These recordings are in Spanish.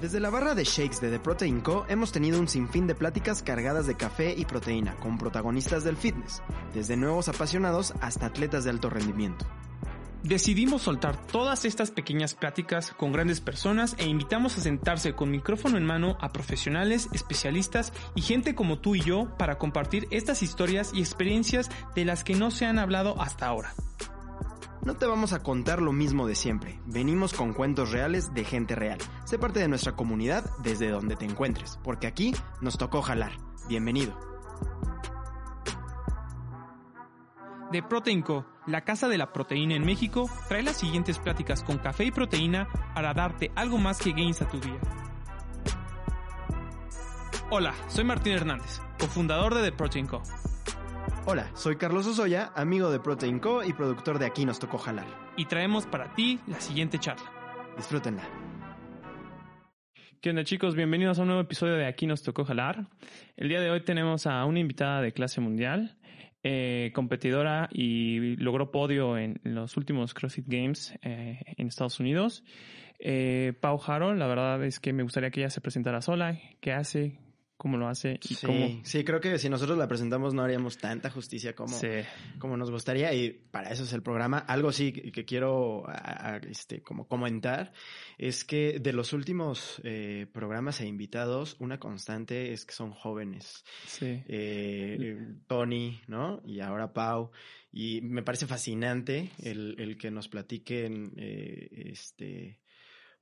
Desde la barra de shakes de The Protein Co. hemos tenido un sinfín de pláticas cargadas de café y proteína con protagonistas del fitness, desde nuevos apasionados hasta atletas de alto rendimiento. Decidimos soltar todas estas pequeñas pláticas con grandes personas e invitamos a sentarse con micrófono en mano a profesionales, especialistas y gente como tú y yo para compartir estas historias y experiencias de las que no se han hablado hasta ahora. No te vamos a contar lo mismo de siempre. Venimos con cuentos reales de gente real. Sé parte de nuestra comunidad desde donde te encuentres, porque aquí nos tocó jalar. Bienvenido. De Proteinco, la casa de la proteína en México, trae las siguientes pláticas con café y proteína para darte algo más que gains a tu día. Hola, soy Martín Hernández, cofundador de The Protein Co. Hola, soy Carlos Osoya, amigo de Protein Co y productor de Aquí nos tocó jalar. Y traemos para ti la siguiente charla. Disfrútenla. ¿Qué onda chicos? Bienvenidos a un nuevo episodio de Aquí nos tocó jalar. El día de hoy tenemos a una invitada de clase mundial, eh, competidora y logró podio en los últimos CrossFit Games eh, en Estados Unidos. Eh, Pau Jaro, la verdad es que me gustaría que ella se presentara sola, qué hace, cómo lo hace y sí, cómo... Sí, creo que si nosotros la presentamos no haríamos tanta justicia como, Sí. como nos gustaría y para eso es el programa. Algo sí que quiero a- a- este, como comentar es que de los últimos eh, programas e invitados, una constante es que son jóvenes. Sí. Eh, Tony, ¿no? Y ahora Pau. Y me parece fascinante el, el que nos platiquen, eh, este,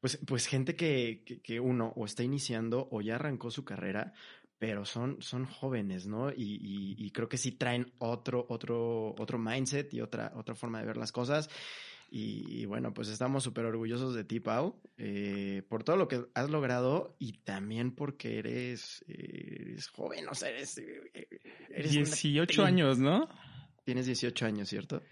pues, pues gente que, que, que uno o está iniciando o ya arrancó su carrera, pero son, son jóvenes, ¿no? Y, y, y creo que sí traen otro, otro, otro mindset y otra, otra forma de ver las cosas. Y, y bueno, pues estamos súper orgullosos de ti, Pau, eh, por todo lo que has logrado y también porque eres, eres joven, o sea, eres... eh, eres una 18 tri- años, ¿no? Tienes 18 años, ¿cierto?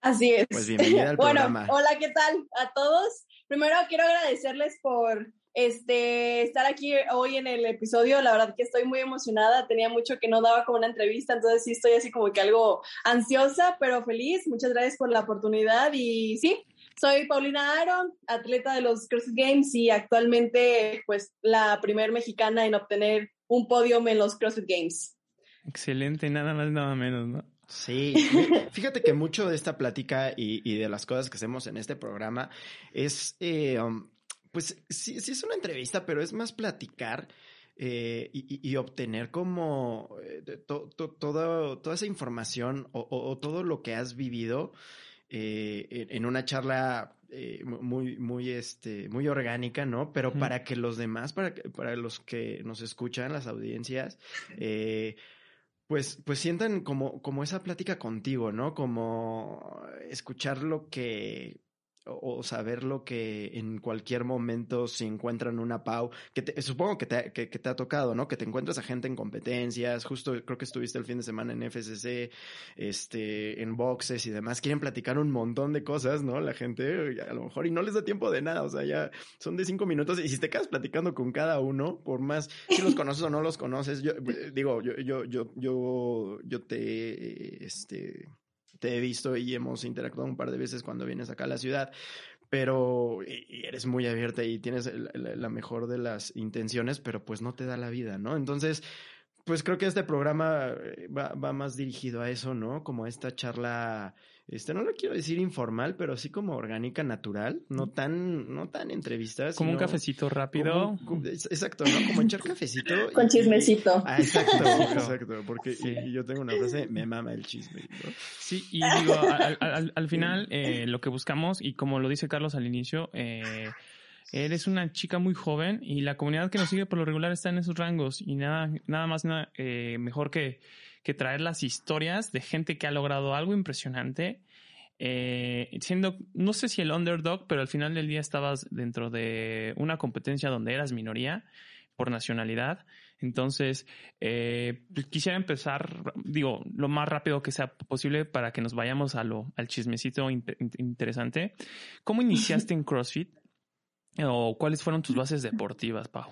Así es. Pues bienvenida al bueno, programa. hola, ¿qué tal a todos? Primero quiero agradecerles por este estar aquí hoy en el episodio. La verdad que estoy muy emocionada. Tenía mucho que no daba como una entrevista, entonces sí estoy así como que algo ansiosa, pero feliz. Muchas gracias por la oportunidad y sí. Soy Paulina Aaron, atleta de los CrossFit Games y actualmente pues la primer mexicana en obtener un podium en los CrossFit Games. Excelente, nada más, nada menos, ¿no? Sí, fíjate que mucho de esta plática y, y de las cosas que hacemos en este programa es, eh, um, pues sí, sí es una entrevista, pero es más platicar eh, y, obtener como eh, to- to- toda, toda esa información o, o- o todo lo que has vivido eh, en, una charla eh, muy, muy, este, muy orgánica, ¿no? Pero para que los demás, para, que- para los que nos escuchan, las audiencias, eh, pues, pues sientan como, como esa plática contigo, ¿no? Como escuchar lo que, o, saber lo que en cualquier momento se encuentran una Pau, que te- supongo que te, que, te ha tocado, ¿no? Que te encuentras a gente en competencias, justo creo que estuviste el fin de semana en FCC, este, en boxes y demás, quieren platicar un montón de cosas, ¿no? La gente, a lo mejor, y no les da tiempo de nada, o sea, ya son de cinco minutos, y si te quedas platicando con cada uno, por más si los conoces o no los conoces, yo digo, yo, yo, yo, yo, yo te, este, te he visto y hemos interactuado un par de veces cuando vienes acá a la ciudad, pero y eres muy abierta y tienes la mejor de las intenciones, pero pues no te da la vida, ¿no? Entonces, pues creo que este programa eh, va, va más dirigido a eso, ¿no? Como a esta charla, este, no lo quiero decir informal, pero sí como orgánica, natural, no tan, no tan entrevistas. Como un cafecito rápido. como- como- es- exacto, ¿no? Como echar cafecito. Con y- chismecito. Ah, exacto, exacto, porque Sí. y- y yo tengo una frase, me mama el chisme, ¿no? Sí, y digo, al, al- al- al final eh, lo que buscamos, y como lo dice Carlos al inicio, eh, eres una chica muy joven y la comunidad que nos sigue por lo regular está en esos rangos y nada, nada más nada, eh, mejor que, que traer las historias de gente que ha logrado algo impresionante. eh, siendo, no sé si el underdog, pero al final del día estabas dentro de una competencia donde eras minoría por nacionalidad. Entonces, eh, pues, quisiera empezar, digo, lo más rápido que sea posible para que nos vayamos a lo, al chismecito in- in- interesante. ¿Cómo iniciaste en CrossFit? ¿O cuáles fueron tus bases deportivas, Pau?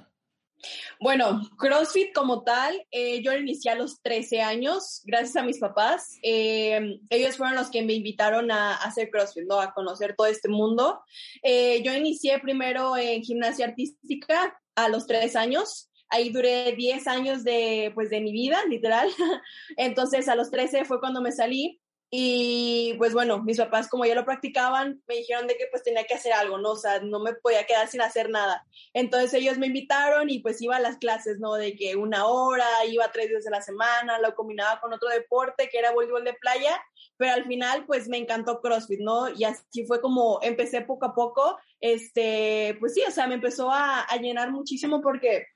Bueno, CrossFit como tal, eh, yo lo inicié a los 13 años, gracias a mis papás. Eh, ellos fueron los que me invitaron a, hacer CrossFit, ¿no? A conocer todo este mundo. Eh, yo inicié primero en gimnasia artística a los 3 años. Ahí duré 10 años de, pues, de mi vida, literal. Entonces, a los 13 fue cuando me salí. Y pues bueno, mis papás como ya lo practicaban, me dijeron de que pues tenía que hacer algo, ¿no? O sea, no me podía quedar sin hacer nada. Entonces ellos me invitaron y pues iba a las clases, ¿no? De que una hora, iba tres días de la semana, lo combinaba con otro deporte que era voleibol de playa, pero al final pues me encantó CrossFit, ¿no? Y así fue como empecé poco a poco, este, pues sí, o sea, me empezó a, a llenar muchísimo porque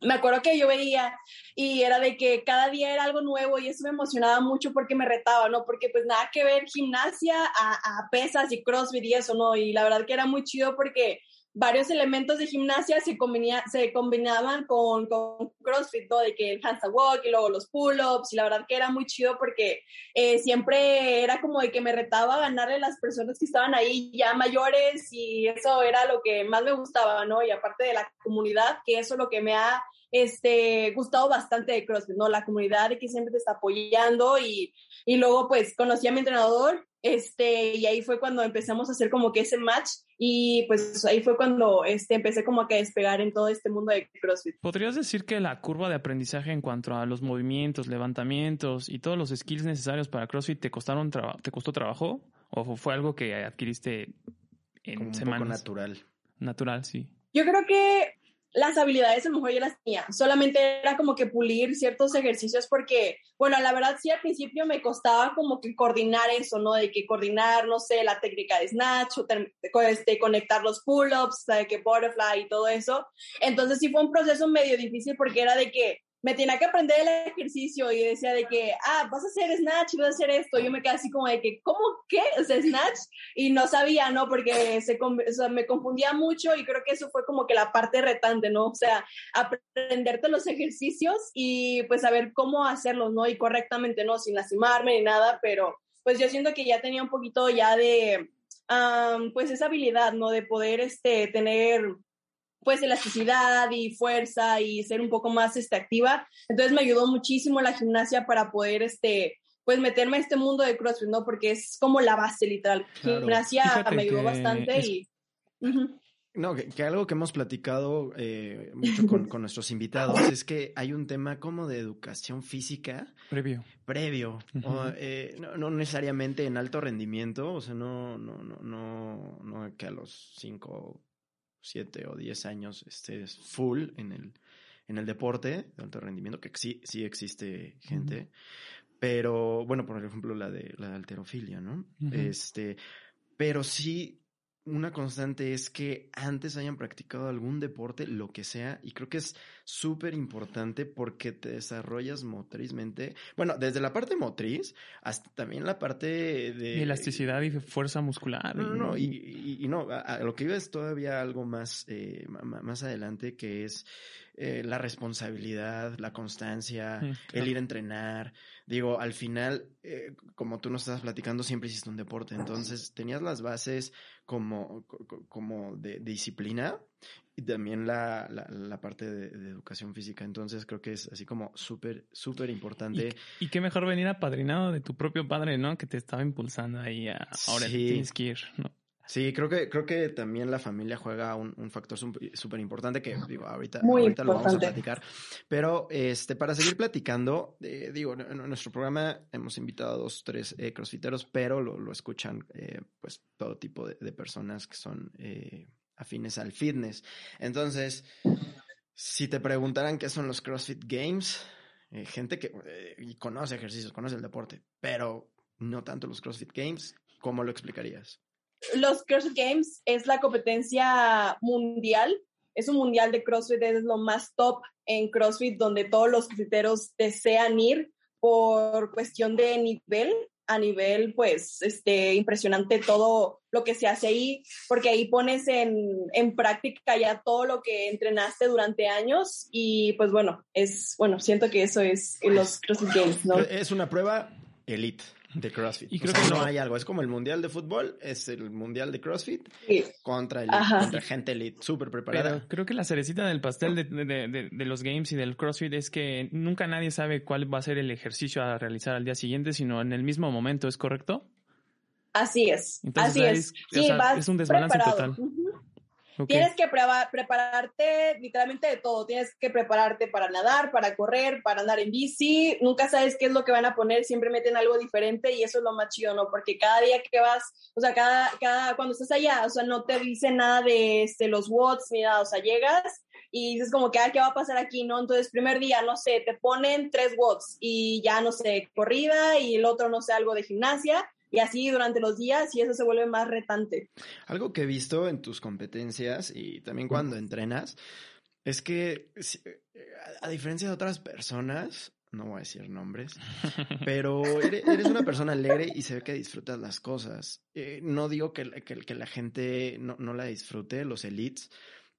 me acuerdo que yo veía y era de que cada día era algo nuevo y eso me emocionaba mucho porque me retaba, ¿no? Porque pues nada que ver gimnasia a, pesas y crossfit y eso, ¿no? Y la verdad que era muy chido porque varios elementos de gimnasia se, se combinaban con, con, CrossFit, ¿no? De que el handstand walk y luego los pull-ups, y la verdad que era muy chido porque eh, siempre era como de que me retaba ganarle a las personas que estaban ahí ya mayores y eso era lo que más me gustaba, ¿no? Y aparte de la comunidad, que eso es lo que me ha este, gustado bastante de CrossFit, ¿no? La comunidad de que siempre te está apoyando y, y luego pues conocí a mi entrenador, este, y ahí fue cuando empezamos a hacer como que ese match y pues ahí fue cuando este, empecé como que a despegar en todo este mundo de CrossFit. ¿Podrías decir que la curva de aprendizaje en cuanto a los movimientos, levantamientos y todos los skills necesarios para CrossFit te costaron te costó trabajo o fue algo que adquiriste en como un semanas? Poco natural. Natural, sí. Yo creo que las habilidades a lo mejor yo las tenía, solamente era como que pulir ciertos ejercicios porque, bueno, la verdad sí al principio me costaba como que coordinar eso, ¿no? De que coordinar, no sé, la técnica de snatch o este, conectar los pull-ups, de que butterfly y todo eso. Entonces sí fue un proceso medio difícil porque era de que me tenía que aprender el ejercicio y decía de que, ah, vas a hacer snatch y vas a hacer esto. Yo me quedé así como de que, ¿cómo qué? O sea, snatch. Y no sabía, ¿no? Porque se, me confundía mucho y creo que eso fue como que la parte retante, ¿no? O sea, aprenderte los ejercicios y pues saber cómo hacerlos, ¿no? Y correctamente, ¿no? Sin lastimarme ni nada, pero pues yo siento que ya tenía un poquito ya de, pues esa habilidad, ¿no? De poder, este, tener pues elasticidad y fuerza y ser un poco más este, activa. Entonces me ayudó muchísimo la gimnasia para poder este pues meterme a este mundo de CrossFit, ¿no? Porque es como la base literal. Gimnasia me ayudó bastante y No, que, algo que hemos platicado eh, mucho con, con, nuestros invitados es que hay un tema como de educación física. Previo. Previo. o, eh, no, no, necesariamente en alto rendimiento, o sea, no, no, no, no, no que a los cinco siete o diez años estés full en el, en el deporte de alto rendimiento, que sí, sí existe gente, pero bueno, por ejemplo la de la alterofilia, ¿no? Este, pero sí una constante es que antes hayan practicado algún deporte, lo que sea, y creo que es súper importante porque te desarrollas motrizmente. Bueno, desde la parte motriz hasta también la parte de... elasticidad y fuerza muscular. No, no, y, y, no, a, lo que iba es todavía algo más, eh, más adelante que es eh, la responsabilidad, la constancia, el ir a entrenar. Digo, al final, eh, como tú nos estás platicando, siempre hiciste un deporte, entonces tenías las bases como, como de, disciplina y también la, la, parte de, educación física. Entonces creo que es así como súper, súper importante. Y, qué mejor venir apadrinado de tu propio padre, ¿no? Que te estaba impulsando ahí a ahora tienes que ir, ¿no? Sí, creo que, creo que también la familia juega un, un factor súper importante que, digo, ahorita, ahorita lo vamos a platicar. Pero este, para seguir platicando, eh, digo, en, nuestro programa hemos invitado a dos, tres eh, crossfiteros, pero lo, lo escuchan eh, pues todo tipo de, de personas que son eh, afines al fitness. Entonces, si te preguntaran qué son los CrossFit Games, gente que conoce ejercicios, conoce el deporte, pero no tanto los CrossFit Games, ¿cómo lo explicarías? Los CrossFit Games es la competencia mundial. Es un mundial de CrossFit, es lo más top en CrossFit, donde todos los crossfiteros desean ir por cuestión de nivel, a nivel, pues, este, impresionante todo lo que se hace ahí, porque ahí pones en, en, práctica ya todo lo que entrenaste durante años y, pues, bueno, es, bueno, siento que eso es los CrossFit Games, ¿no? Es una prueba elite. De CrossFit. Y creo que que no no- hay algo. Es como el mundial de fútbol, es el mundial de CrossFit Sí. contra, contra gente elite súper preparada. Pero creo que la cerecita del pastel de, de- de- de los games y del CrossFit es que nunca nadie sabe cuál va a ser el ejercicio a realizar al día siguiente, sino en el mismo momento, ¿es correcto? Así es, Entonces, así es. es- o Sí, sea, vas es un desbalance preparado. total. Ujú. Ok. Tienes que prepararte literalmente de todo. Tienes que prepararte para nadar, para correr, para andar en bici. Nunca sabes qué es lo que van a poner. Siempre meten algo diferente y eso es lo más chido, ¿no? Porque cada día que vas, o sea, cada, cada, cuando estás allá, o sea, no te dicen nada de este, los watts ni nada. O sea, llegas y dices como que, ah, ¿qué va a pasar aquí? ¿No? Entonces, primer día, no sé, te ponen tres watts y ya, no sé, corrida y el otro, no sé, algo de gimnasia. Y así durante los días y eso se vuelve más retante. Algo que he visto en tus competencias y también cuando entrenas es que, a, diferencia de otras personas, no voy a decir nombres, pero eres, eres una persona alegre y se ve que disfrutas las cosas. Eh, no digo que, la- que, que la gente no, no la disfrute, los elites,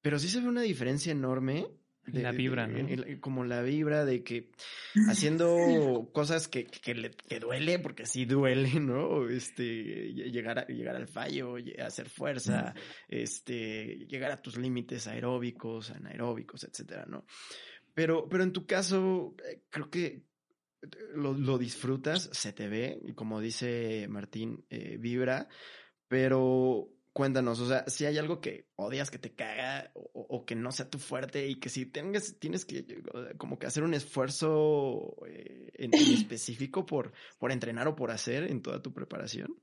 pero sí se ve una diferencia enorme. La vibra, ¿no? como la vibra de que haciendo cosas que, que, le- que duele, porque sí duele, ¿no? Este, ll- llegar, a- llegar al fallo, ll- hacer fuerza, este, llegar a tus límites aeróbicos, anaeróbicos, etcétera, ¿no? Pero, pero en tu caso, eh, creo que lo, lo disfrutas, se te ve, y como dice Martín, eh, vibra, pero cuéntanos, o sea, si hay algo que odias, que te caga, o, o que no sea tu fuerte, y que si tengas, tienes que como que hacer un esfuerzo eh, en, en específico por, por entrenar o por hacer en toda tu preparación.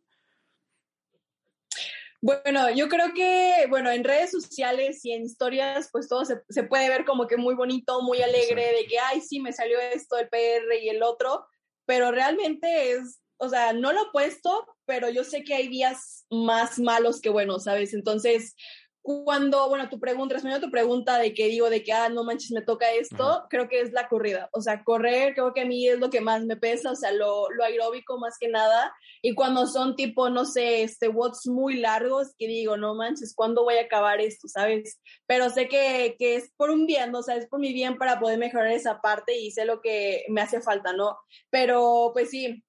Bueno, yo creo que, bueno, en redes sociales y en historias, pues todo se, se puede ver como que muy bonito, muy alegre, Exacto. de que, ay, sí, me salió esto, el PR y el otro, pero realmente es, o sea, no lo he puesto, pero yo sé que hay días más malos que buenos, ¿sabes? Entonces, cuando, bueno, tu pregunta, respondiendo a tu pregunta de que digo de que, ah, no manches, me toca esto, Ajá. creo que es la corrida. O sea, correr creo que a mí es lo que más me pesa, o sea, lo, lo aeróbico más que nada. Y cuando son tipo, no sé, este, watts muy largos, que digo, no manches, ¿cuándo voy a acabar esto, sabes? Pero sé que, que es por un bien, o sea, es por mi bien para poder mejorar esa parte y sé lo que me hace falta, ¿no? Pero, pues sí,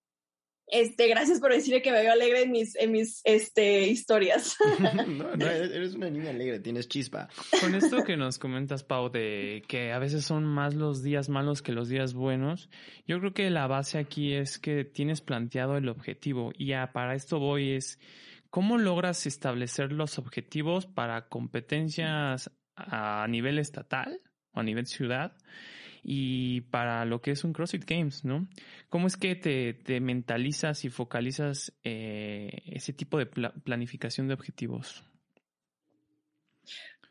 este, gracias por decirle que me veo alegre en mis, en mis, este, historias. no, no, eres eres una niña alegre, tienes chispa. Con esto que nos comentas, Pau, de que a veces son más los días malos que los días buenos, yo creo que la base aquí es que tienes planteado el objetivo y a- para esto voy es cómo logras establecer los objetivos para competencias a nivel estatal o a nivel ciudad y para lo que es un CrossFit Games, ¿no? ¿Cómo es que te, te mentalizas y focalizas eh, ese tipo de pla- planificación de objetivos?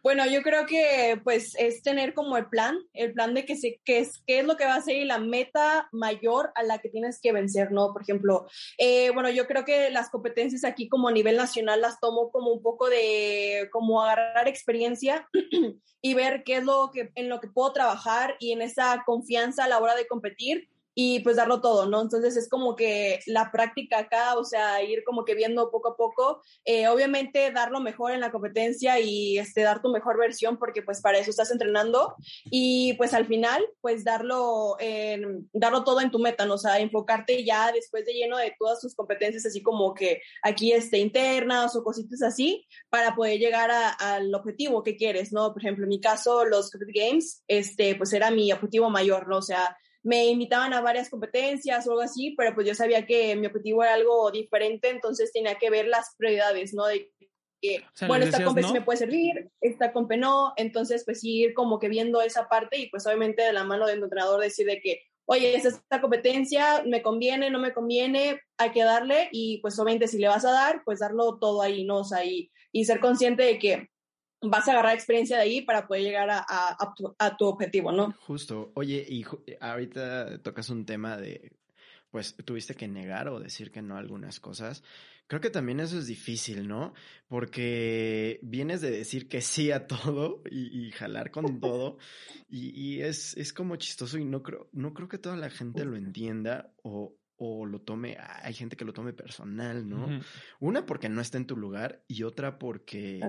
Bueno, yo creo que pues es tener como el plan, el plan de que se, que es, qué es lo que va a ser y la meta mayor a la que tienes que vencer, ¿no? Por ejemplo, eh, bueno, yo creo que las competencias aquí como a nivel nacional las tomo como un poco de, como agarrar experiencia y ver qué es lo que, en lo que puedo trabajar y en esa confianza a la hora de competir y pues darlo todo, ¿no? Entonces es como que la práctica acá, o sea, ir como que viendo poco a poco, eh, obviamente dar lo mejor en la competencia y este, dar tu mejor versión porque pues para eso estás entrenando y pues al final pues darlo, en, darlo todo en tu meta, ¿no? O sea, enfocarte ya después de lleno de todas tus competencias, así como que aquí este, internas o cositas así, para poder llegar a- al objetivo que quieres, ¿no? Por ejemplo, en mi caso, los Games, este, pues era mi objetivo mayor, ¿no? O sea, me invitaban a varias competencias o algo así, pero pues yo sabía que mi objetivo era algo diferente, entonces tenía que ver las prioridades, ¿no? De que, O sea, bueno, esta decías compe sí no. me puede servir, esta compe no, entonces pues ir como que viendo esa parte y pues obviamente de la mano del entrenador decir de que, oye, esta, esta competencia me conviene, no me conviene, hay que darle y pues obviamente si le vas a dar, pues darlo todo ahí, ¿no? O sea, y, y ser consciente de que vas a agarrar experiencia de ahí para poder llegar a, a- a tu, a tu objetivo, ¿no? Justo. Oye, y ju- ahorita tocas un tema de, pues tuviste que negar o decir que no a algunas cosas. Creo que también eso es difícil, ¿no? Porque vienes de decir que sí a todo y, y jalar con todo. Y, y es, es como chistoso y no creo, no creo que toda la gente lo entienda o, o lo tome, hay gente que lo tome personal, ¿no? Una porque no está en tu lugar y otra porque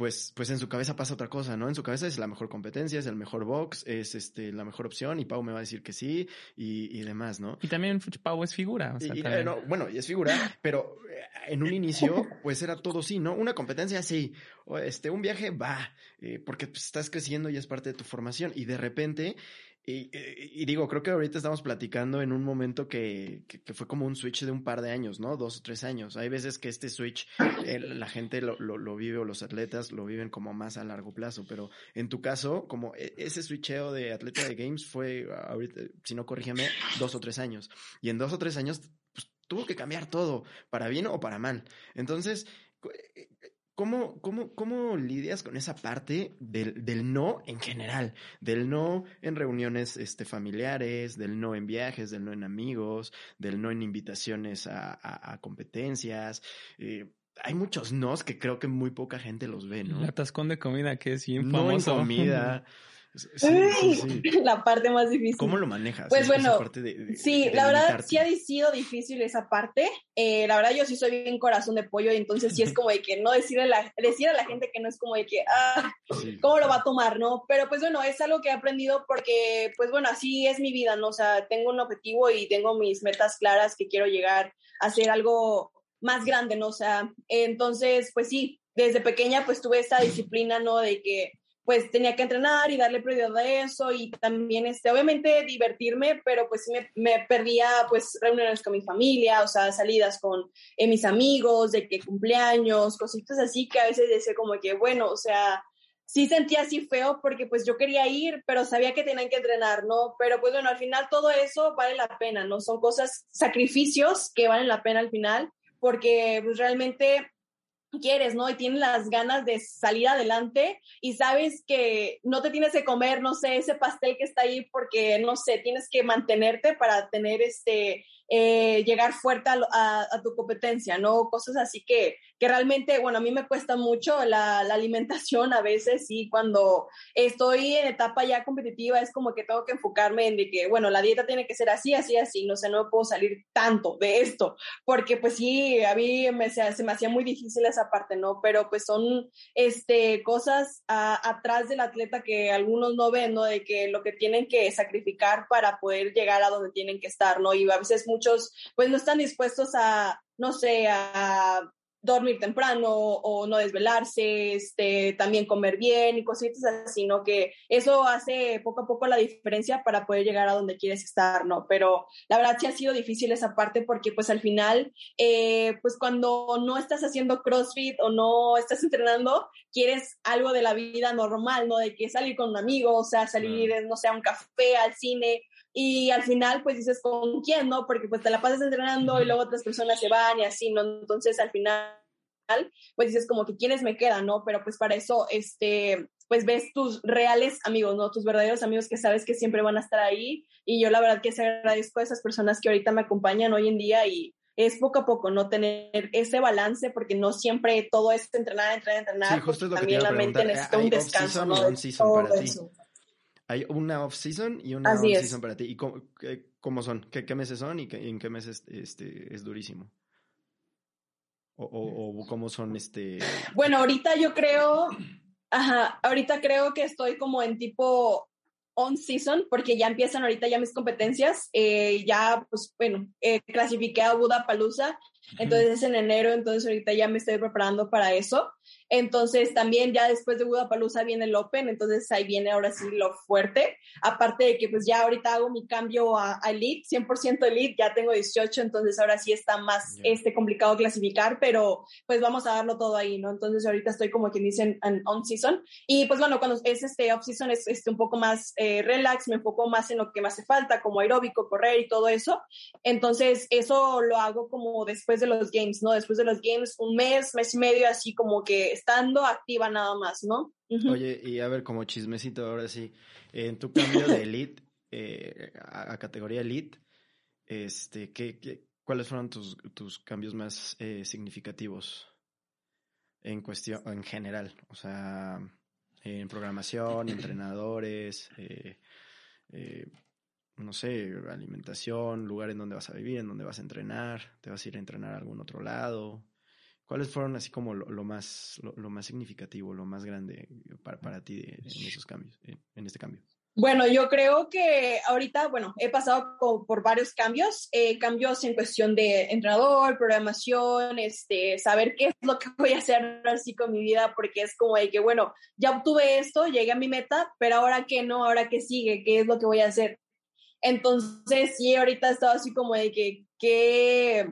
pues, pues en su cabeza pasa otra cosa, ¿no? En su cabeza es la mejor competencia, es el mejor box, es este, la mejor opción y Pau me va a decir que sí y, y demás, ¿no? Y también Pau es figura. O sea, Y- también. eh, no, bueno, y es figura, pero eh, en un inicio, pues era todo sí, ¿no? Una competencia sí, o este, un viaje va, eh, porque pues, estás creciendo y es parte de tu formación. Y de repente, y, y- y digo, creo que ahorita estamos platicando en un momento que, que, fue como un switch de un par de años, ¿no? Dos o tres años. Hay veces que este switch, eh, la gente lo, lo, lo vive o los atletas lo viven como más a largo plazo, pero en tu caso, como e- ese switcheo de atleta de games fue, ahorita, si no corrígeme, dos o tres años. Y en dos o tres años pues, tuvo que cambiar todo, para bien o para mal. Entonces, eh, ¿cómo, cómo, cómo lidias con esa parte del, del no en general? Del no en reuniones este, familiares, del no en viajes, del no en amigos, del no en invitaciones a, a- a competencias. Eh, hay muchos nos que creo que muy poca gente los ve, ¿no? El atascón de comida que es bien No en comida. Sí, sí. La parte más difícil. ¿Cómo lo manejas? Pues Esa- esa bueno, parte de- de- Sí, de la verdad limitarte. sí ha sido difícil esa parte. Eh, la verdad yo sí soy bien corazón de pollo y entonces sí es como de que no decirle a la, decir a la gente que no es como de que, ah. ¿cómo lo va a tomar, no? Pero pues bueno, es algo que he aprendido porque pues bueno, así es mi vida, ¿no? O sea, tengo un objetivo y tengo mis metas claras que quiero llegar a hacer algo más grande, ¿no? O sea, entonces pues sí, desde pequeña pues tuve esa disciplina, ¿no? De que pues tenía que entrenar y darle prioridad a eso y también, este, obviamente divertirme, pero pues sí me, perdía pues reuniones con mi familia, o sea, salidas con eh, mis amigos, de que cumpleaños, cositas así que a veces decía como que, bueno, o sea, sí sentía así feo porque pues yo quería ir, pero sabía que tenían que entrenar, ¿no? Pero pues bueno, al final todo eso vale la pena, ¿no? Son cosas, sacrificios que valen la pena al final porque pues realmente quieres, ¿no? Y tienes las ganas de salir adelante y sabes que no te tienes que comer, no sé, ese pastel que está ahí porque, no sé, tienes que mantenerte para tener este, eh, llegar fuerte a, a tu competencia, ¿no? Cosas así que, que realmente, bueno, a mí me cuesta mucho la, la alimentación a veces y cuando estoy en etapa ya competitiva es como que tengo que enfocarme en de que, bueno, la dieta tiene que ser así, así, así, no sé, no puedo salir tanto de esto, porque pues sí, a mí me, se, me hacía muy difícil esa parte, ¿no? Pero pues son este, cosas atrás del atleta que algunos no ven, ¿no? De que lo que tienen que sacrificar para poder llegar a donde tienen que estar, ¿no? Y a veces muchos pues no están dispuestos a, no sé, a dormir temprano o no desvelarse, este, también comer bien y cositas así, ¿no? Que eso hace poco a poco la diferencia para poder llegar a donde quieres estar, ¿no? Pero la verdad sí ha sido difícil esa parte porque pues al final, eh, pues cuando no estás haciendo CrossFit o no estás entrenando, quieres algo de la vida normal, ¿no? De que salir con un amigo, o sea, salir, no sé, a un café, al cine, y al final pues dices con quién, ¿no? Porque pues te la pasas entrenando y luego otras personas se van y así, ¿no? Entonces al final pues dices como que quiénes me quedan, ¿no? Pero pues para eso, este, pues ves tus reales amigos, ¿no? Tus verdaderos amigos que sabes que siempre van a estar ahí y yo la verdad que se agradezco a esas personas que ahorita me acompañan hoy en día y es poco a poco, ¿no? Tener ese balance porque no siempre todo es entrenar, entrenar, entrenar. Sí, justo es lo que te también iba a la mente necesita ¿Hay un descanso, ¿no? De todo ti? Hay una off-season y una on-season para ti. ¿Y cómo, qué- cómo son? ¿Qué, qué meses son y, qué- en qué meses este, es durísimo? O, o, o cómo son este... Bueno, ahorita yo creo, ajá, ahorita creo que estoy como en tipo on season porque ya empiezan ahorita ya mis competencias. Eh, ya, pues bueno, eh, clasifiqué a Budapalooza, entonces es en enero, entonces ahorita ya me estoy preparando para eso. Entonces también ya después de Budapalooza viene el Open, entonces ahí viene ahora sí lo fuerte. Aparte de que pues ya ahorita hago mi cambio a, a Elite, 100% Elite, ya tengo 18, entonces ahora sí está más Ya. este, complicado clasificar, pero pues vamos a darlo todo ahí, ¿no? Entonces ahorita estoy como quien dicen en on season y pues bueno, cuando es este off season es este, un poco más eh, relax, me enfoco más en lo que me hace falta, como aeróbico, correr y todo eso. Entonces eso lo hago como después de los games, ¿no? Después de los games, un mes, mes y medio, así como que estando activa nada más, ¿no? Oye, y a ver, como chismecito ahora sí, en tu cambio de elite eh, a, a categoría elite, este, ¿qué, qué- cuáles fueron tus, tus cambios más eh, significativos en cuestión, en general? O sea, en programación, entrenadores, eh, eh, no sé, alimentación, lugar en donde vas a vivir, en donde vas a entrenar, te vas a ir a entrenar a algún otro lado. ¿Cuáles fueron así como lo, más, lo, más significativo, lo más grande para, para ti en esos cambios, en este cambio? Bueno, yo creo que ahorita, bueno, he pasado por, varios cambios, eh, cambios en cuestión de entrenador, programación, este, saber qué es lo que voy a hacer así con mi vida, porque es como de que, bueno, ya obtuve esto, llegué a mi meta, pero ahora qué no, ahora qué sigue, qué es lo que voy a hacer. Entonces, sí, ahorita he estado así como de que, que,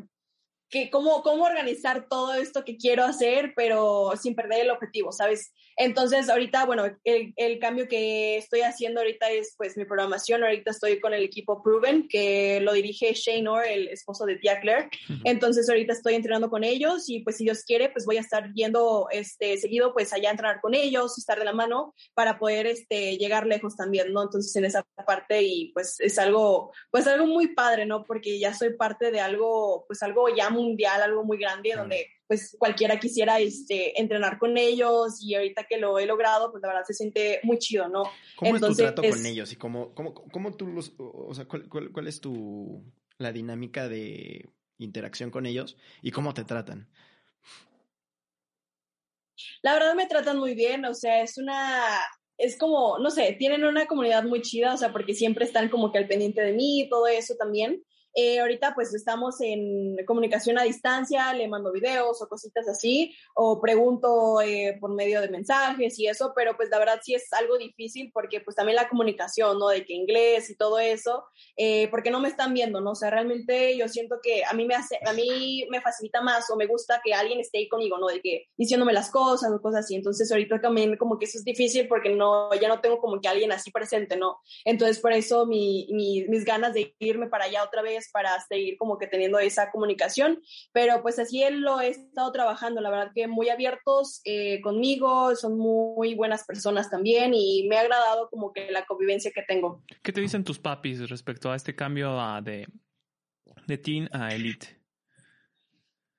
que cómo, cómo organizar todo esto que quiero hacer, pero sin perder el objetivo, ¿sabes? Entonces, ahorita, bueno, el, el, cambio que estoy haciendo ahorita es pues mi programación. Ahorita estoy con el equipo Proven, que lo dirige Shane Orr, el esposo de Tia Claire. Entonces, ahorita estoy entrenando con ellos y pues si Dios quiere, pues voy a estar yendo este, seguido pues allá a entrenar con ellos, estar de la mano para poder este, llegar lejos también, ¿no? Entonces, en esa parte y pues es algo, pues algo muy padre, ¿no? Porque ya soy parte de algo, pues algo ya mundial, algo muy grande, donde pues cualquiera quisiera este, entrenar con ellos y ahorita que lo he logrado, pues la verdad se siente muy chido, ¿no? ¿Cómo es tu trato con ellos y cómo, cómo, cómo tú los, o sea, cuál, cuál, es tu, la dinámica de interacción con ellos y cómo te tratan? La verdad me tratan muy bien, o sea, es una, es como, no sé, tienen una comunidad muy chida, o sea, porque siempre están como que al pendiente de mí y todo eso también. Eh, ahorita pues estamos en comunicación a distancia, le mando videos o cositas así, o pregunto eh, por medio de mensajes y eso, pero pues la verdad sí es algo difícil porque pues también la comunicación, ¿no? De que inglés y todo eso, eh, porque no me están viendo, ¿no? O sea, realmente yo siento que a mí me hace, a mí me facilita más o me gusta que alguien esté ahí conmigo, ¿no? De que diciéndome las cosas o cosas así. Entonces ahorita también como que eso es difícil porque no, ya no tengo como que alguien así presente, ¿no? Entonces por eso mi, mis ganas de irme para allá otra vez para seguir como que teniendo esa comunicación, pero pues así él lo he estado trabajando, la verdad que muy abiertos eh, conmigo, son muy buenas personas también y me ha agradado como que la convivencia que tengo. ¿Qué te dicen tus papis respecto a este cambio de, de teen a elite?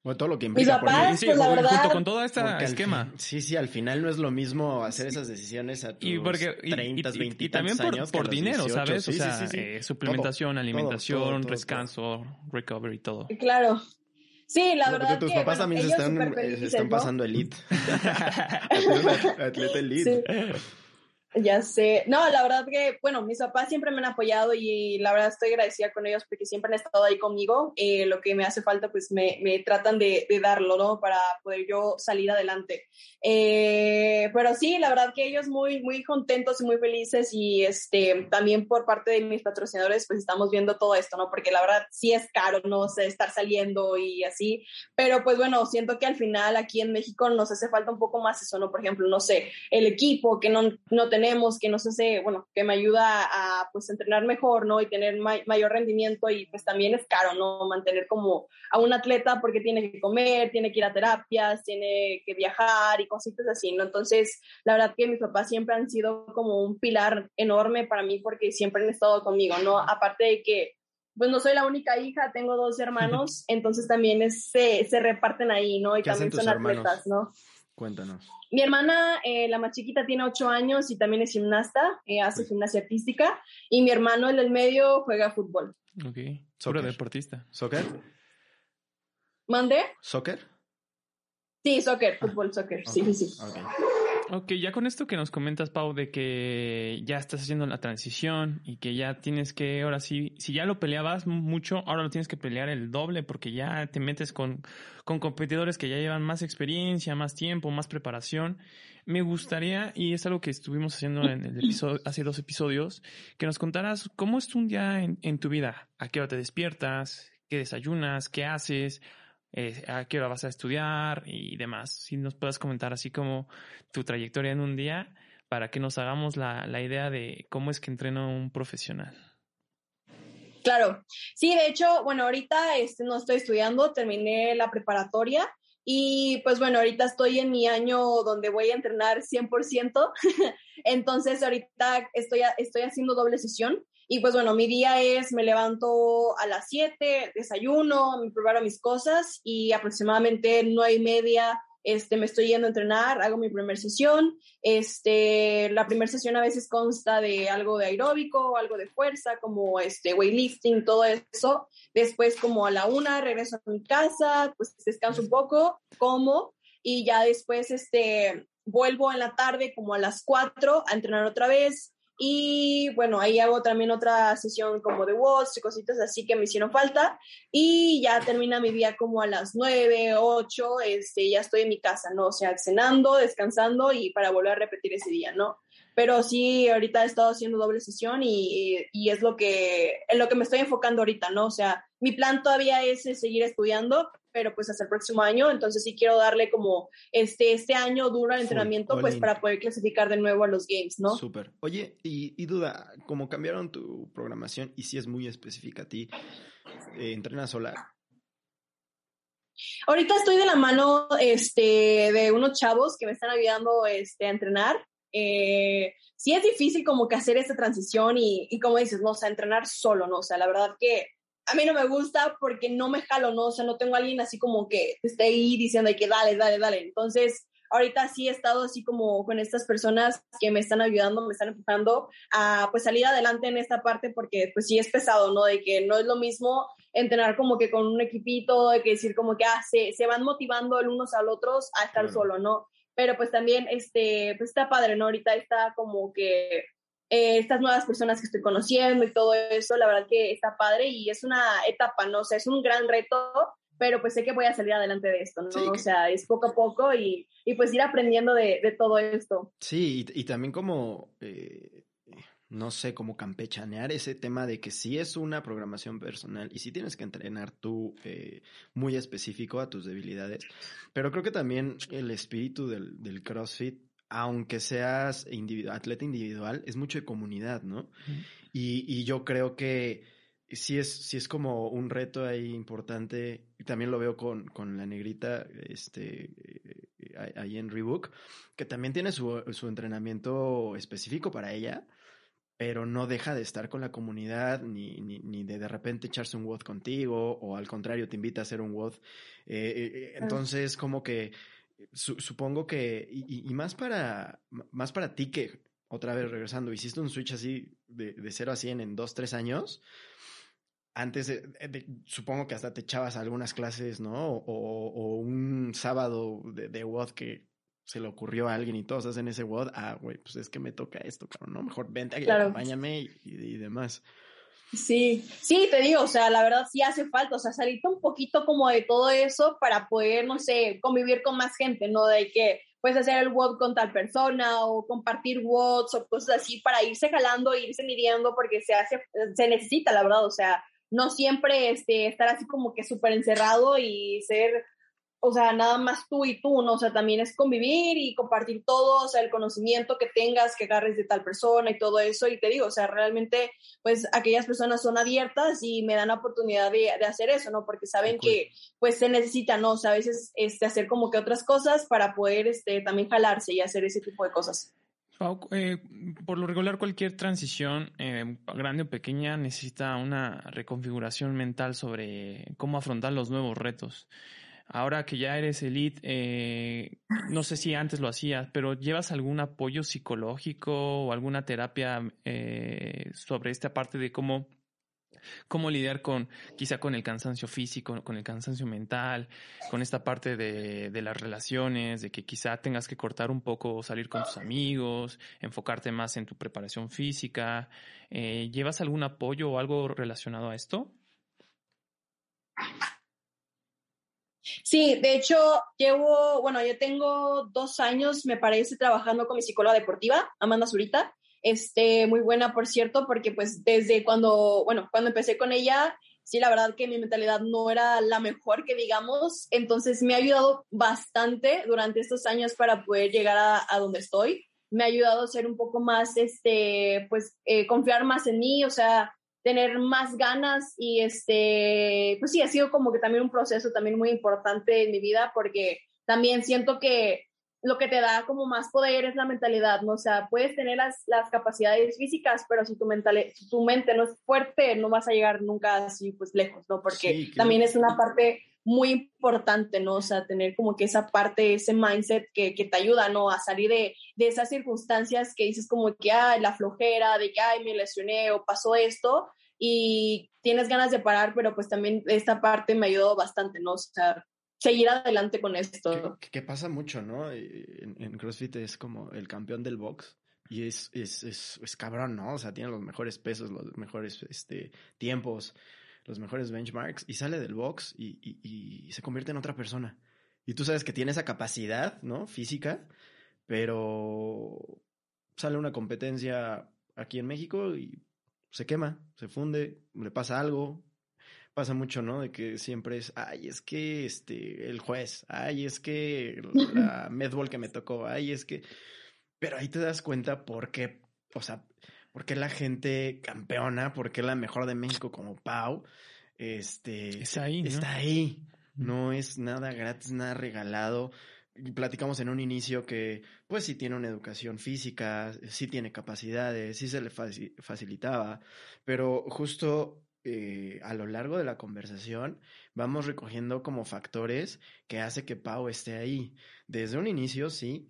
O todo lo que implica. Mis papás, pues, la verdad, junto con todo este esquema. sí, sí, al final no es lo mismo hacer esas decisiones a tus y porque, 30, 20 y, también por, por dinero, ¿sabes? o sea, eh, suplementación, alimentación, descanso, recovery, todo. Claro. Sí, la verdad. Tus papás también se están, están pasando elite. atleta elite. Ya sé. No, la verdad que, bueno, mis papás siempre me han apoyado y la verdad estoy agradecida con ellos porque siempre han estado ahí conmigo. Eh, lo que me hace falta, pues me, me tratan de, de, darlo, ¿no? Para poder yo salir adelante. Eh, pero sí, la verdad que ellos muy, muy contentos y muy felices y este, también por parte de mis patrocinadores, pues estamos viendo todo esto, ¿no? Porque la verdad sí es caro, no sé, estar saliendo y así. Pero pues bueno, siento que al final aquí en México nos hace falta un poco más eso, ¿no? Por ejemplo, no sé, el equipo que no, no tenemos, que nos hace, bueno, que me ayuda a pues entrenar mejor, ¿no? Y tener mayor rendimiento y pues también es caro, ¿no? Mantener como a un atleta porque tiene que comer, tiene que ir a terapias, tiene que viajar y cositas así, ¿no? Entonces, la verdad que mis papás siempre han sido como un pilar enorme para mí porque siempre han estado conmigo, ¿no? Aparte de que pues no soy la única hija, tengo dos hermanos, entonces también se, se, reparten ahí, ¿no? Y también son atletas, ¿no? Cuéntanos. Mi hermana, eh, la más chiquita, tiene ocho años y también es gimnasta, eh, hace gimnasia artística. Y mi hermano, el del medio, juega fútbol. Ok. Sobre deportista. ¿Soccer? ¿Mande? ¿Soccer? Sí, soccer, fútbol, soccer. Sí, sí, sí. Ok, ya con esto que nos comentas, Pau, de que ya estás haciendo la transición y que ya tienes que, ahora sí, si ya lo peleabas mucho, ahora lo tienes que pelear el doble porque ya te metes con, con competidores que ya llevan más experiencia, más tiempo, más preparación. Me gustaría, y es algo que estuvimos haciendo en el episodio, hace dos episodios, que nos contaras cómo es un día en, en tu vida, a qué hora te despiertas, qué desayunas, qué haces, eh, a qué hora vas a estudiar y demás. Si nos puedes comentar así como tu trayectoria en un día para que nos hagamos la, la idea de cómo es que entrena un profesional. Claro, sí, de hecho, bueno, ahorita este, no estoy estudiando, terminé la preparatoria y pues bueno, ahorita estoy en mi año donde voy a entrenar 100%, entonces ahorita estoy, estoy haciendo doble sesión y pues bueno, mi día es, me levanto a las 7, desayuno, me preparo mis cosas y aproximadamente nueve y media, este, me estoy yendo a entrenar, hago mi primera sesión, este, la primera sesión a veces consta de algo de aeróbico, algo de fuerza, como este, weightlifting, todo eso, después como a la una regreso a mi casa, pues descanso un poco, como, y ya después, este, vuelvo en la tarde como a las cuatro a entrenar otra vez, y bueno, ahí hago también otra sesión como de WOTS y cositas así que me hicieron falta. Y ya termina mi día como a las 9, 8, este, ya estoy en mi casa, ¿no? O sea, cenando, descansando y para volver a repetir ese día, ¿no? Pero sí, ahorita he estado haciendo doble sesión y, y es lo que, en lo que me estoy enfocando ahorita, ¿no? O sea, mi plan todavía es seguir estudiando, pero pues hasta el próximo año, entonces sí quiero darle como este, este año duro al entrenamiento, pues para poder clasificar de nuevo a los games, ¿no? Súper. Oye, y, duda, como cambiaron tu programación y si es muy específica a ti, eh, ¿entrenas sola? Ahorita estoy de la mano este, de unos chavos que me están ayudando este, a entrenar. Eh, sí es difícil como que hacer esta transición y, y como dices, no, o sea, entrenar solo, ¿no? O sea, la verdad que a mí no me gusta porque no me jalo, ¿no? O sea, no tengo a alguien así como que esté ahí diciendo que dale, dale, dale. Entonces, ahorita sí he estado así como con estas personas que me están ayudando, me están empujando a pues salir adelante en esta parte porque pues sí es pesado, ¿no? De que no es lo mismo entrenar como que con un equipito, de que decir como que ah, se, se van motivando el unos al otros a estar solo, ¿no? Pero pues también, este, pues está padre, ¿no? Ahorita está como que eh, estas nuevas personas que estoy conociendo y todo eso, la verdad que está padre y es una etapa, ¿no? O sea, es un gran reto, pero pues sé que voy a salir adelante de esto, ¿no? O sea, es poco a poco y, y pues ir aprendiendo de, de, todo esto. Sí, y, y también como, eh, no sé, como campechanear ese tema de que sí es una programación personal y sí tienes que entrenar tú eh, muy específico a tus debilidades, pero creo que también el espíritu del, del CrossFit aunque seas atleta individual, es mucho de comunidad, ¿no? y, y, yo creo que sí es, sí es como un reto ahí importante, y también lo veo con, con la negrita este, eh, ahí en Rebook, que también tiene su, su entrenamiento específico para ella, pero no deja de estar con la comunidad, ni, ni, ni de de repente echarse un WOD contigo, o al contrario, te invita a hacer un WOD. Eh, eh, entonces, como que supongo que, y, más para, más para ti que, otra vez regresando, hiciste un switch así de, de 0 a 100 en 2, 3 años. Antes, supongo que hasta te echabas algunas clases, ¿no? O, un sábado de, WOD que se le ocurrió a alguien y todos hacen ese WOD. Ah, güey, pues es que me toca esto, cabrón, ¿no? Mejor vente aquí, acompáñame y, y demás. Sí, sí, te digo, o sea, la verdad sí hace falta, o sea, salirte un poquito como de todo eso para poder, no sé, convivir con más gente, ¿no? De que puedes hacer el WOD con tal persona o compartir WODs o cosas así para irse jalando, irse midiendo porque se hace, se necesita, la verdad, o sea, no siempre este, estar así como que súper encerrado y ser o sea, nada más tú y tú, ¿no? O sea, también es convivir y compartir todo, o sea, el conocimiento que tengas, que agarres de tal persona y todo eso. Y te digo, o sea, realmente, pues aquellas personas son abiertas y me dan la oportunidad de, hacer eso, ¿no? Porque saben que, pues, se necesita, ¿no? O sea, a veces, este, hacer como que otras cosas para poder, este, también jalarse y hacer ese tipo de cosas. Eh, por lo regular, cualquier transición, eh, grande o pequeña, necesita una reconfiguración mental sobre cómo afrontar los nuevos retos. Ahora que ya eres elite, eh, no sé si antes lo hacías, pero ¿llevas algún apoyo psicológico o alguna terapia eh, sobre esta parte de cómo, cómo lidiar con quizá con el cansancio físico, con el cansancio mental, con esta parte de, de las relaciones, de que quizá tengas que cortar un poco, salir con tus amigos, enfocarte más en tu preparación física? Eh, ¿Llevas algún apoyo o algo relacionado a esto? Sí, de hecho, llevo, bueno, yo tengo dos años, me parece, trabajando con mi psicóloga deportiva, Amanda Zurita. Este, muy buena, por cierto, porque pues desde cuando, bueno, cuando empecé con ella, sí, la verdad que mi mentalidad no era la mejor que digamos, entonces me ha ayudado bastante durante estos años para poder llegar a, donde estoy. Me ha ayudado a ser un poco más, este, pues, eh, confiar más en mí, o sea, tener más ganas y este, pues sí, ha sido como que también un proceso también muy importante en mi vida porque también siento que lo que te da como más poder es la mentalidad, ¿no? O sea, puedes tener las, las capacidades físicas, pero si tu, mental, tu mente no es fuerte, no vas a llegar nunca así pues lejos, ¿no? Porque también es una parte muy importante, ¿no? O sea, tener como que esa parte, ese mindset que, que te ayuda, ¿no? A salir de, de, esas circunstancias que dices como que, ay, la flojera, de que, ay, me lesioné o pasó esto y tienes ganas de parar, pero pues también esta parte me ayudó bastante, ¿no? O sea, seguir adelante con esto. Que, pasa mucho, ¿no? En, en, CrossFit es como el campeón del box y es, es, es, es, cabrón, ¿no? O sea, tiene los mejores pesos, los mejores este, tiempos los mejores benchmarks y sale del box y, y, se convierte en otra persona. Y tú sabes que tiene esa capacidad, ¿no? Física, pero sale una competencia aquí en México y se quema, se funde, le pasa algo. Pasa mucho, ¿no? De que siempre es, ay, es que este, el juez, ay, es que la medball que me tocó, ay, es que. Pero ahí te das cuenta por qué, o sea, porque la gente campeona, porque la mejor de México como Pau, este, está ahí, ¿no? Está ahí. No es nada gratis, nada regalado. Platicamos en un inicio que, pues, sí tiene una educación física, sí tiene capacidades, sí se le facilitaba, pero justo eh, a lo largo de la conversación vamos recogiendo como factores que hace que Pau esté ahí. Desde un inicio, sí,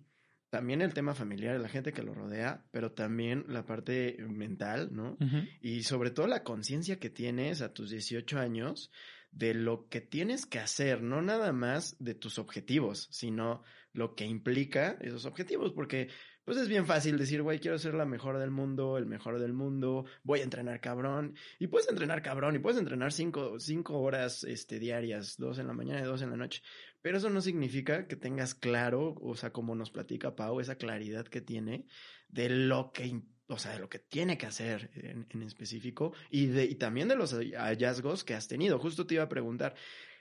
también el tema familiar, la gente que lo rodea, pero también la parte mental, ¿no? Y sobre todo la conciencia que tienes a tus 18 años de lo que tienes que hacer, no nada más de tus objetivos, sino lo que implica esos objetivos, porque pues es bien fácil decir, güey, quiero ser la mejor del mundo, el mejor del mundo, voy a entrenar cabrón, y puedes entrenar cabrón, y puedes entrenar cinco, cinco horas este, diarias, dos en la mañana y dos en la noche, pero eso no significa que tengas claro, o sea, como nos platica Pau, esa claridad que tiene de lo que, o sea, de lo que tiene que hacer en, en específico y, de, y también de los hallazgos que has tenido. Justo te iba a preguntar,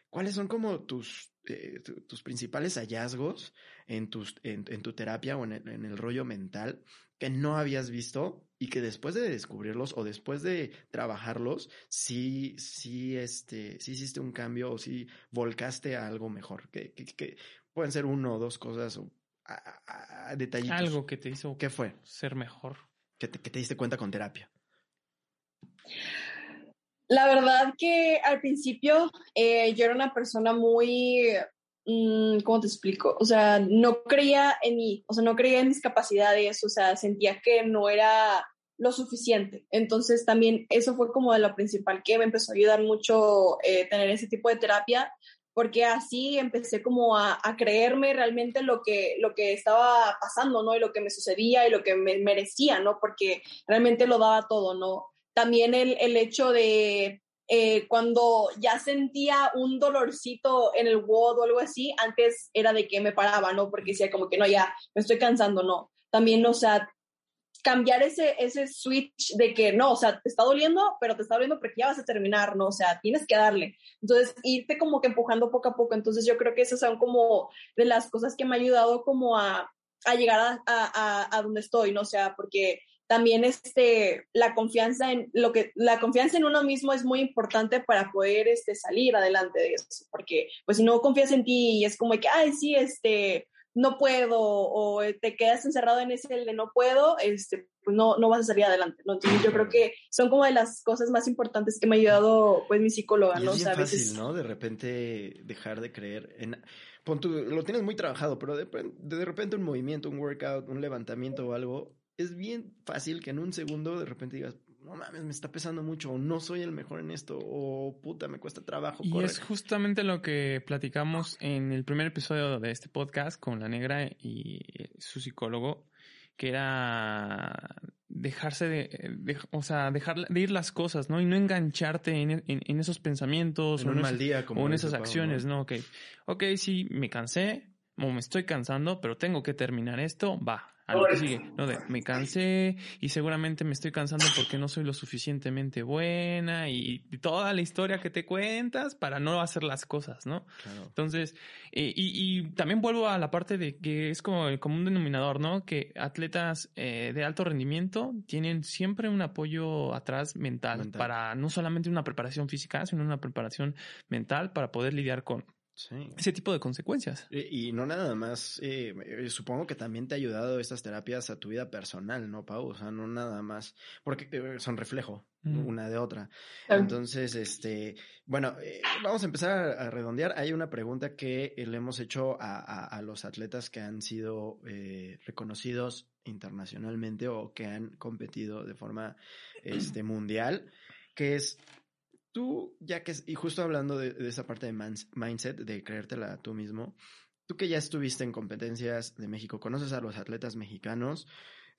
¿cuáles son como tus, eh, tus principales hallazgos en, tus, en, en tu terapia o en el, en el rollo mental que no habías visto y que después de descubrirlos o después de trabajarlos, sí, sí, este, sí hiciste un cambio o sí volcaste a algo mejor, que, que, pueden ser uno o dos cosas o a, detallitos. Algo que te hizo ¿Qué fue? ser mejor. Que te, que te diste cuenta con terapia. La verdad que al principio eh, yo era una persona muy Mm, ¿cómo te explico? O sea, no creía en mí, o sea, no creía en mis capacidades, o sea, sentía que no era lo suficiente. Entonces también eso fue como de lo principal que me empezó a ayudar mucho eh, tener ese tipo de terapia, porque así empecé como a, a, creerme realmente lo que, lo que estaba pasando, ¿no? Y lo que me sucedía y lo que me merecía, ¿no? Porque realmente lo daba todo, ¿no? También el, el hecho de eh, cuando ya sentía un dolorcito en el WOD o algo así, antes era de que me paraba, ¿no? Porque decía como que no, ya me estoy cansando, no. También, o sea, cambiar ese, ese switch de que no, o sea, te está doliendo, pero te está doliendo porque ya vas a terminar, ¿no? O sea, tienes que darle. Entonces, irte como que empujando poco a poco. Entonces, yo creo que esas son como de las cosas que me ha ayudado como a, a llegar a, a, a, donde estoy, ¿no? O sea, porque también este, la confianza en lo que, la confianza en uno mismo es muy importante para poder este, salir adelante de eso, porque pues si no confías en ti y es como que, ay, sí, este, no puedo, o te quedas encerrado en ese de no puedo, este, pues no, no vas a salir adelante, ¿no? Entonces yo creo que son como de las cosas más importantes que me ha ayudado, pues, mi psicóloga, ¿no? Es bien fácil, ¿no? De repente dejar de creer en... lo tienes muy trabajado, pero de, de repente un movimiento, un workout, un levantamiento o algo, es bien fácil que en un segundo de repente digas, no mames, me está pesando mucho, o no soy el mejor en esto, o puta, me cuesta trabajo. Y es justamente lo que platicamos en el primer episodio de este podcast con la negra y su psicólogo, que era dejarse de, o sea, dejar de ir las cosas, ¿no? Y no engancharte en, en, esos pensamientos en o, un mal día, o en esas acciones, ¿no? Ok, ok, sí, me cansé, o me estoy cansando, pero tengo que terminar esto, va, a lo que sigue, ¿no? De me cansé y seguramente me estoy cansando porque no soy lo suficientemente buena y, toda la historia que te cuentas para no hacer las cosas, ¿no? Entonces, eh, y, y, también vuelvo a la parte de que es como el común denominador, ¿no? Que atletas eh, de alto rendimiento tienen siempre un apoyo atrás mental, mental para no solamente una preparación física, sino una preparación mental para poder lidiar con ese tipo de consecuencias. Y, no nada más, eh, eh, supongo que también te ha ayudado estas terapias a tu vida personal, ¿no, Pau? O sea, no nada más, porque eh, son reflejo una de otra. Entonces, este, bueno, vamos a empezar a, redondear. Hay una pregunta que le hemos hecho a, a los atletas que han sido reconocidos internacionalmente o que han competido de forma este, mundial, que es Tú, ya que, y justo hablando de, esa parte de mindset, de creértela tú mismo, tú que ya estuviste en competencias de México, conoces a los atletas mexicanos,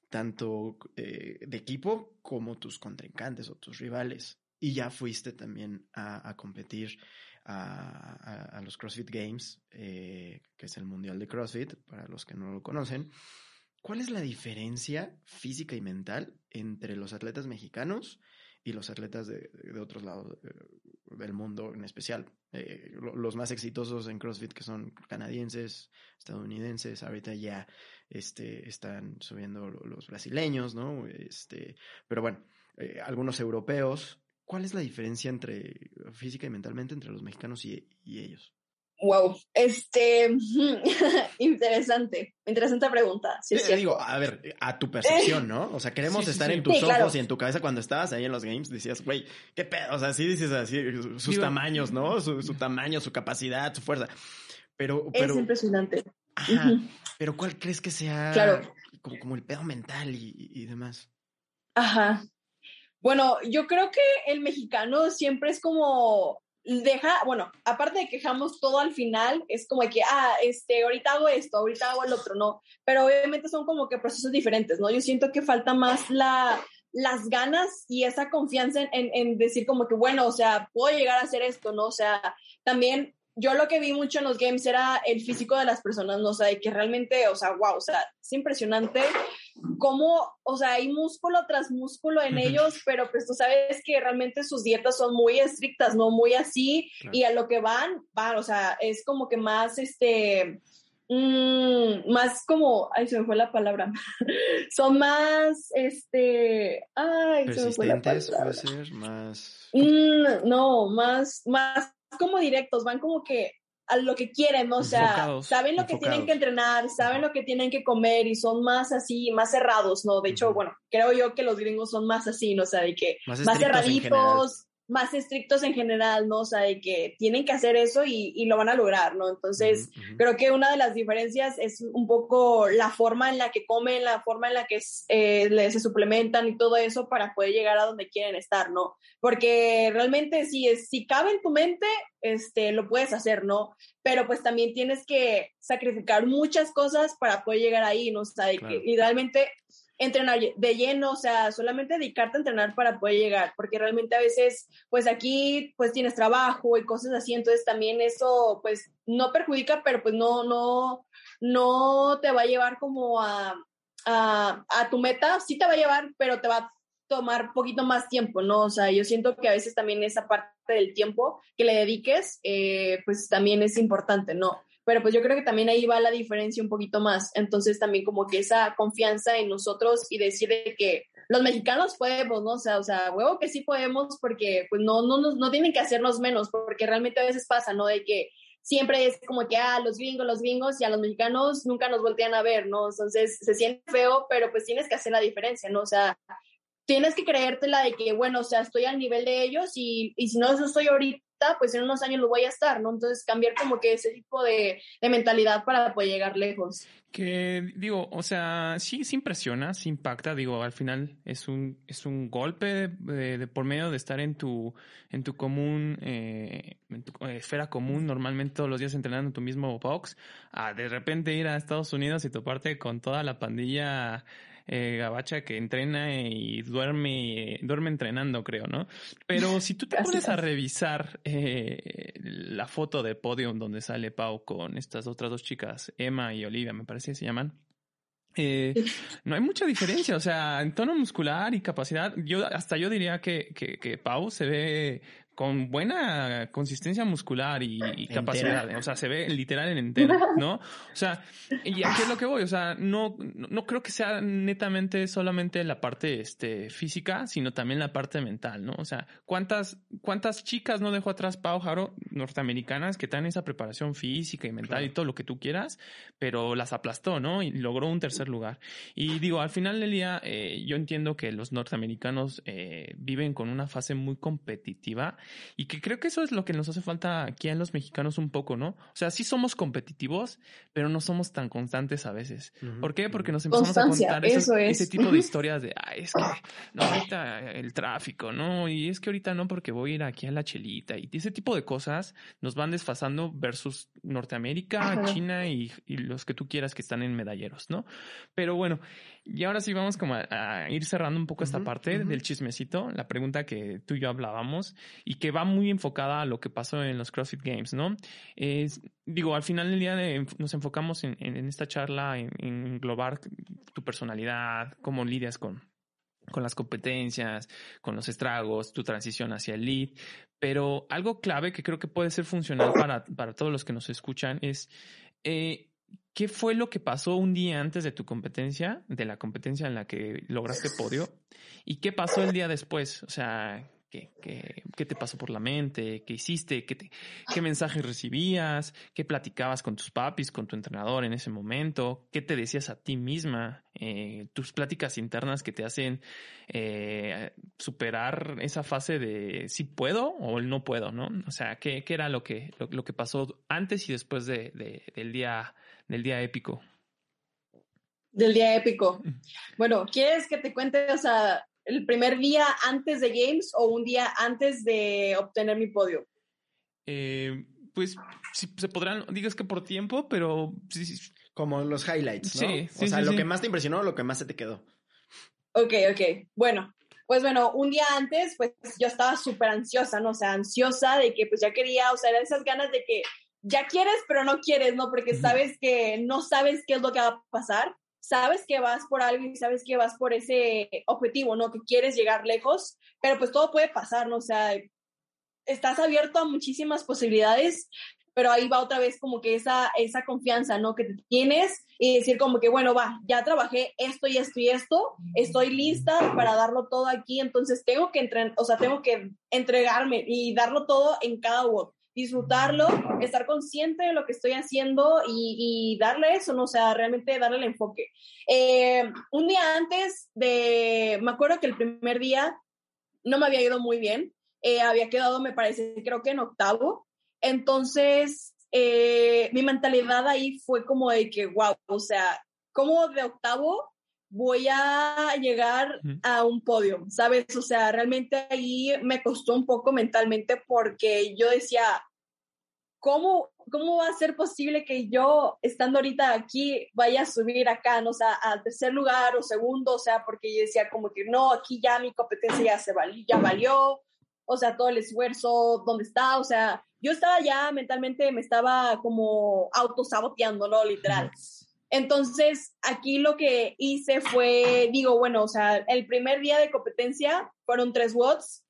tanto eh, de equipo como tus contrincantes o tus rivales, y ya fuiste también a, competir a, los CrossFit Games, eh, que es el Mundial de CrossFit, para los que no lo conocen. ¿Cuál es la diferencia física y mental entre los atletas mexicanos y los atletas de, otros lados eh, del mundo en especial. Eh, los más exitosos en CrossFit que son canadienses, estadounidenses, ahorita ya este, están subiendo los brasileños, ¿no? Este, pero bueno, eh, algunos europeos. ¿Cuál es la diferencia entre física y mentalmente entre los mexicanos y ellos? Wow, este, interesante, interesante pregunta. Sí, Te digo, a ver, a tu percepción, ¿no? O sea, queremos estar en tus ojos y en tu cabeza cuando estabas ahí en los games, decías, güey, qué pedo, o sea, sí dices así, sus tamaños, ¿no? Su, tamaño, su capacidad, su fuerza. Pero, pero. Es impresionante. Ajá, pero ¿cuál crees que sea claro. como, como el pedo mental y, y demás? Ajá. Bueno, yo creo que el mexicano siempre es como deja, bueno, aparte de que dejamos todo al final, es como que, ah, este, ahorita hago esto, ahorita hago el otro, no, pero obviamente son como que procesos diferentes, ¿no? Yo siento que falta más la, las ganas y esa confianza en, en, decir como que, bueno, o sea, puedo llegar a hacer esto, ¿no? O sea, también yo lo que vi mucho en los games era el físico de las personas, ¿no? O sea, de que realmente, o sea, wow, o sea, es impresionante cómo, o sea, hay músculo tras músculo en ellos, pero pues tú sabes que realmente sus dietas son muy estrictas, ¿no? Muy así, y a lo que van, van, o sea, es como que más, este, mmm, más como, ay, se me fue la palabra, son más, este, ay, se me fue la palabra. puede ser, más... Mm, no, más, más como directos, van como que a lo que quieren, o sea, saben lo que tienen que entrenar, saben lo que tienen que comer y son más así, más cerrados, ¿no? De hecho, bueno, creo yo que los gringos son más así, ¿no? O sea, de que más, más cerraditos, más estrictos en general, ¿no? O sea, de que tienen que hacer eso y, y lo van a lograr, ¿no? Entonces, creo que una de las diferencias es un poco la forma en la que comen, la forma en la que eh, se suplementan y todo eso para poder llegar a donde quieren estar, ¿no? Porque realmente si, es, si cabe en tu mente, este, lo puedes hacer, ¿no? Pero pues también tienes que sacrificar muchas cosas para poder llegar ahí, ¿no? O sea, de que idealmente entrenar de lleno, o sea, solamente dedicarte a entrenar para poder llegar, porque realmente a veces, pues aquí, pues tienes trabajo y cosas así, entonces también eso, pues, no perjudica, pero pues no, no, no te va a llevar como a, a, tu meta, sí te va a llevar, pero te va a tomar poquito más tiempo, ¿no? O sea, yo siento que a veces también esa parte del tiempo que le dediques, eh, pues también es importante, ¿no? Pero pues yo creo que también ahí va la diferencia un poquito más. Entonces también como que esa confianza en nosotros y decir que los mexicanos podemos, ¿no? O sea, o sea, huevo que sí podemos porque pues no, no, no, no tienen que hacernos menos, porque realmente a veces pasa, ¿no? De que siempre es como que, ah, los gringos, los gringos y a los mexicanos nunca nos voltean a ver, ¿no? Entonces se siente feo, pero pues tienes que hacer la diferencia, ¿no? O sea, tienes que creértela de que, bueno, o sea, estoy al nivel de ellos y, y si no eso estoy ahorita, pues en unos años lo voy a estar, ¿no? Entonces cambiar como que ese tipo de, mentalidad para poder llegar lejos. Que digo, o sea, sí, sí impresiona, sí impacta, digo, al final es un, es un golpe de, por medio de estar en tu, en tu común, eh, en tu esfera común, normalmente todos los días entrenando en tu mismo box, a de repente ir a Estados Unidos y toparte con toda la pandilla eh, gabacha que entrena y duerme, duerme entrenando, creo, ¿no? Pero si tú te pones a revisar eh, la foto de podium donde sale Pau con estas otras dos chicas, Emma y Olivia, me parece que se llaman. Eh, no hay mucha diferencia, o sea, en tono muscular y capacidad, yo hasta yo diría que, que, que Pau se ve con buena consistencia muscular y, capacidad. O sea, se ve literal en entera, ¿no? O sea, ¿y aquí es lo que voy? O sea, no, no creo que sea netamente solamente la parte este, física, sino también la parte mental, ¿no? O sea, ¿cuántas, cuántas chicas no dejó atrás Pau Jaro, norteamericanas, que tienen esa preparación física y mental y todo lo que tú quieras, pero las aplastó, ¿no? Y logró un tercer lugar. Y digo, al final del día, eh, yo entiendo que los norteamericanos eh, viven con una fase muy competitiva y que creo que eso es lo que nos hace falta aquí en los mexicanos un poco, ¿no? O sea, sí somos competitivos, pero no somos tan constantes a veces. ¿Por qué? Porque nos empezamos a contar ese tipo de historias de, ah, es que, no, ahorita el tráfico, ¿no? Y es que ahorita no porque voy a ir aquí a la chelita y ese tipo de cosas nos van desfasando versus Norteamérica, China y, los que tú quieras que están en medalleros, ¿no? Pero bueno, y ahora sí vamos como a, ir cerrando un poco esta parte del chismecito, la pregunta que tú y yo hablábamos y que va muy enfocada a lo que pasó en los CrossFit Games, ¿no? Es, digo, al final del día nos enfocamos en, esta charla en, en englobar tu personalidad, cómo lidias con, con las competencias, con los estragos, tu transición hacia el lead. Pero algo clave que creo que puede ser funcional para, para todos los que nos escuchan es eh, ¿qué fue lo que pasó un día antes de tu competencia, de la competencia en la que lograste podio? ¿Y qué pasó el día después? O sea, ¿Qué, qué, te pasó por la mente? ¿Qué hiciste? ¿Qué, ¿Qué mensajes recibías? ¿Qué platicabas con tus papis, con tu entrenador en ese momento? ¿Qué te decías a ti misma? Eh, tus pláticas internas que te hacen eh, superar esa fase de si puedo o no puedo, ¿no? O sea, ¿qué, qué era lo que, lo, que pasó antes y después de, del, día, del día épico? Del día épico. Bueno, ¿quieres que te cuente, o sea, el primer día antes de Games o un día antes de obtener mi podio? Eh, pues sí, se podrán, digas que por tiempo, pero Como los highlights, ¿no? Sí, o sea, lo que más te impresionó o lo que más se te quedó. Ok, ok. Bueno, pues bueno, un día antes, pues yo estaba súper ansiosa, ¿no? O sea, ansiosa de que pues ya quería, o sea, esas ganas de que ya quieres, pero no quieres, ¿no? Porque sabes que no sabes qué es lo que va a pasar sabes que vas por algo y sabes que vas por ese objetivo, ¿no? Que quieres llegar lejos, pero pues todo puede pasar, ¿no? O sea, estás abierto a muchísimas posibilidades, pero ahí va otra vez como que esa, esa confianza, ¿no? Que tienes y decir como que, bueno, va, ya trabajé esto y esto y esto, estoy lista para darlo todo aquí, entonces tengo que, entre, o sea, tengo que entregarme y darlo todo en cada WOD disfrutarlo, estar consciente de lo que estoy haciendo y, darle eso, ¿no? O sea, realmente darle el enfoque. Eh, un día antes de, me acuerdo que el primer día no me había ido muy bien, eh, había quedado, me parece, creo que en octavo, entonces eh, mi mentalidad ahí fue como de que, wow, o sea, como de octavo voy a llegar a un podio, ¿sabes? O sea, realmente ahí me costó un poco mentalmente porque yo decía, ¿cómo, cómo va a ser posible que yo, estando ahorita aquí, vaya a subir acá, no o sea, al tercer lugar o segundo? O sea, porque yo decía como que no, aquí ya mi competencia ya se valió, ya valió, o sea, todo el esfuerzo, ¿dónde está? O sea, yo estaba ya mentalmente, me estaba como autosaboteando, ¿no? Literal. Entonces, aquí lo que hice fue, digo, bueno, o sea, el primer día de competencia fueron tres watts.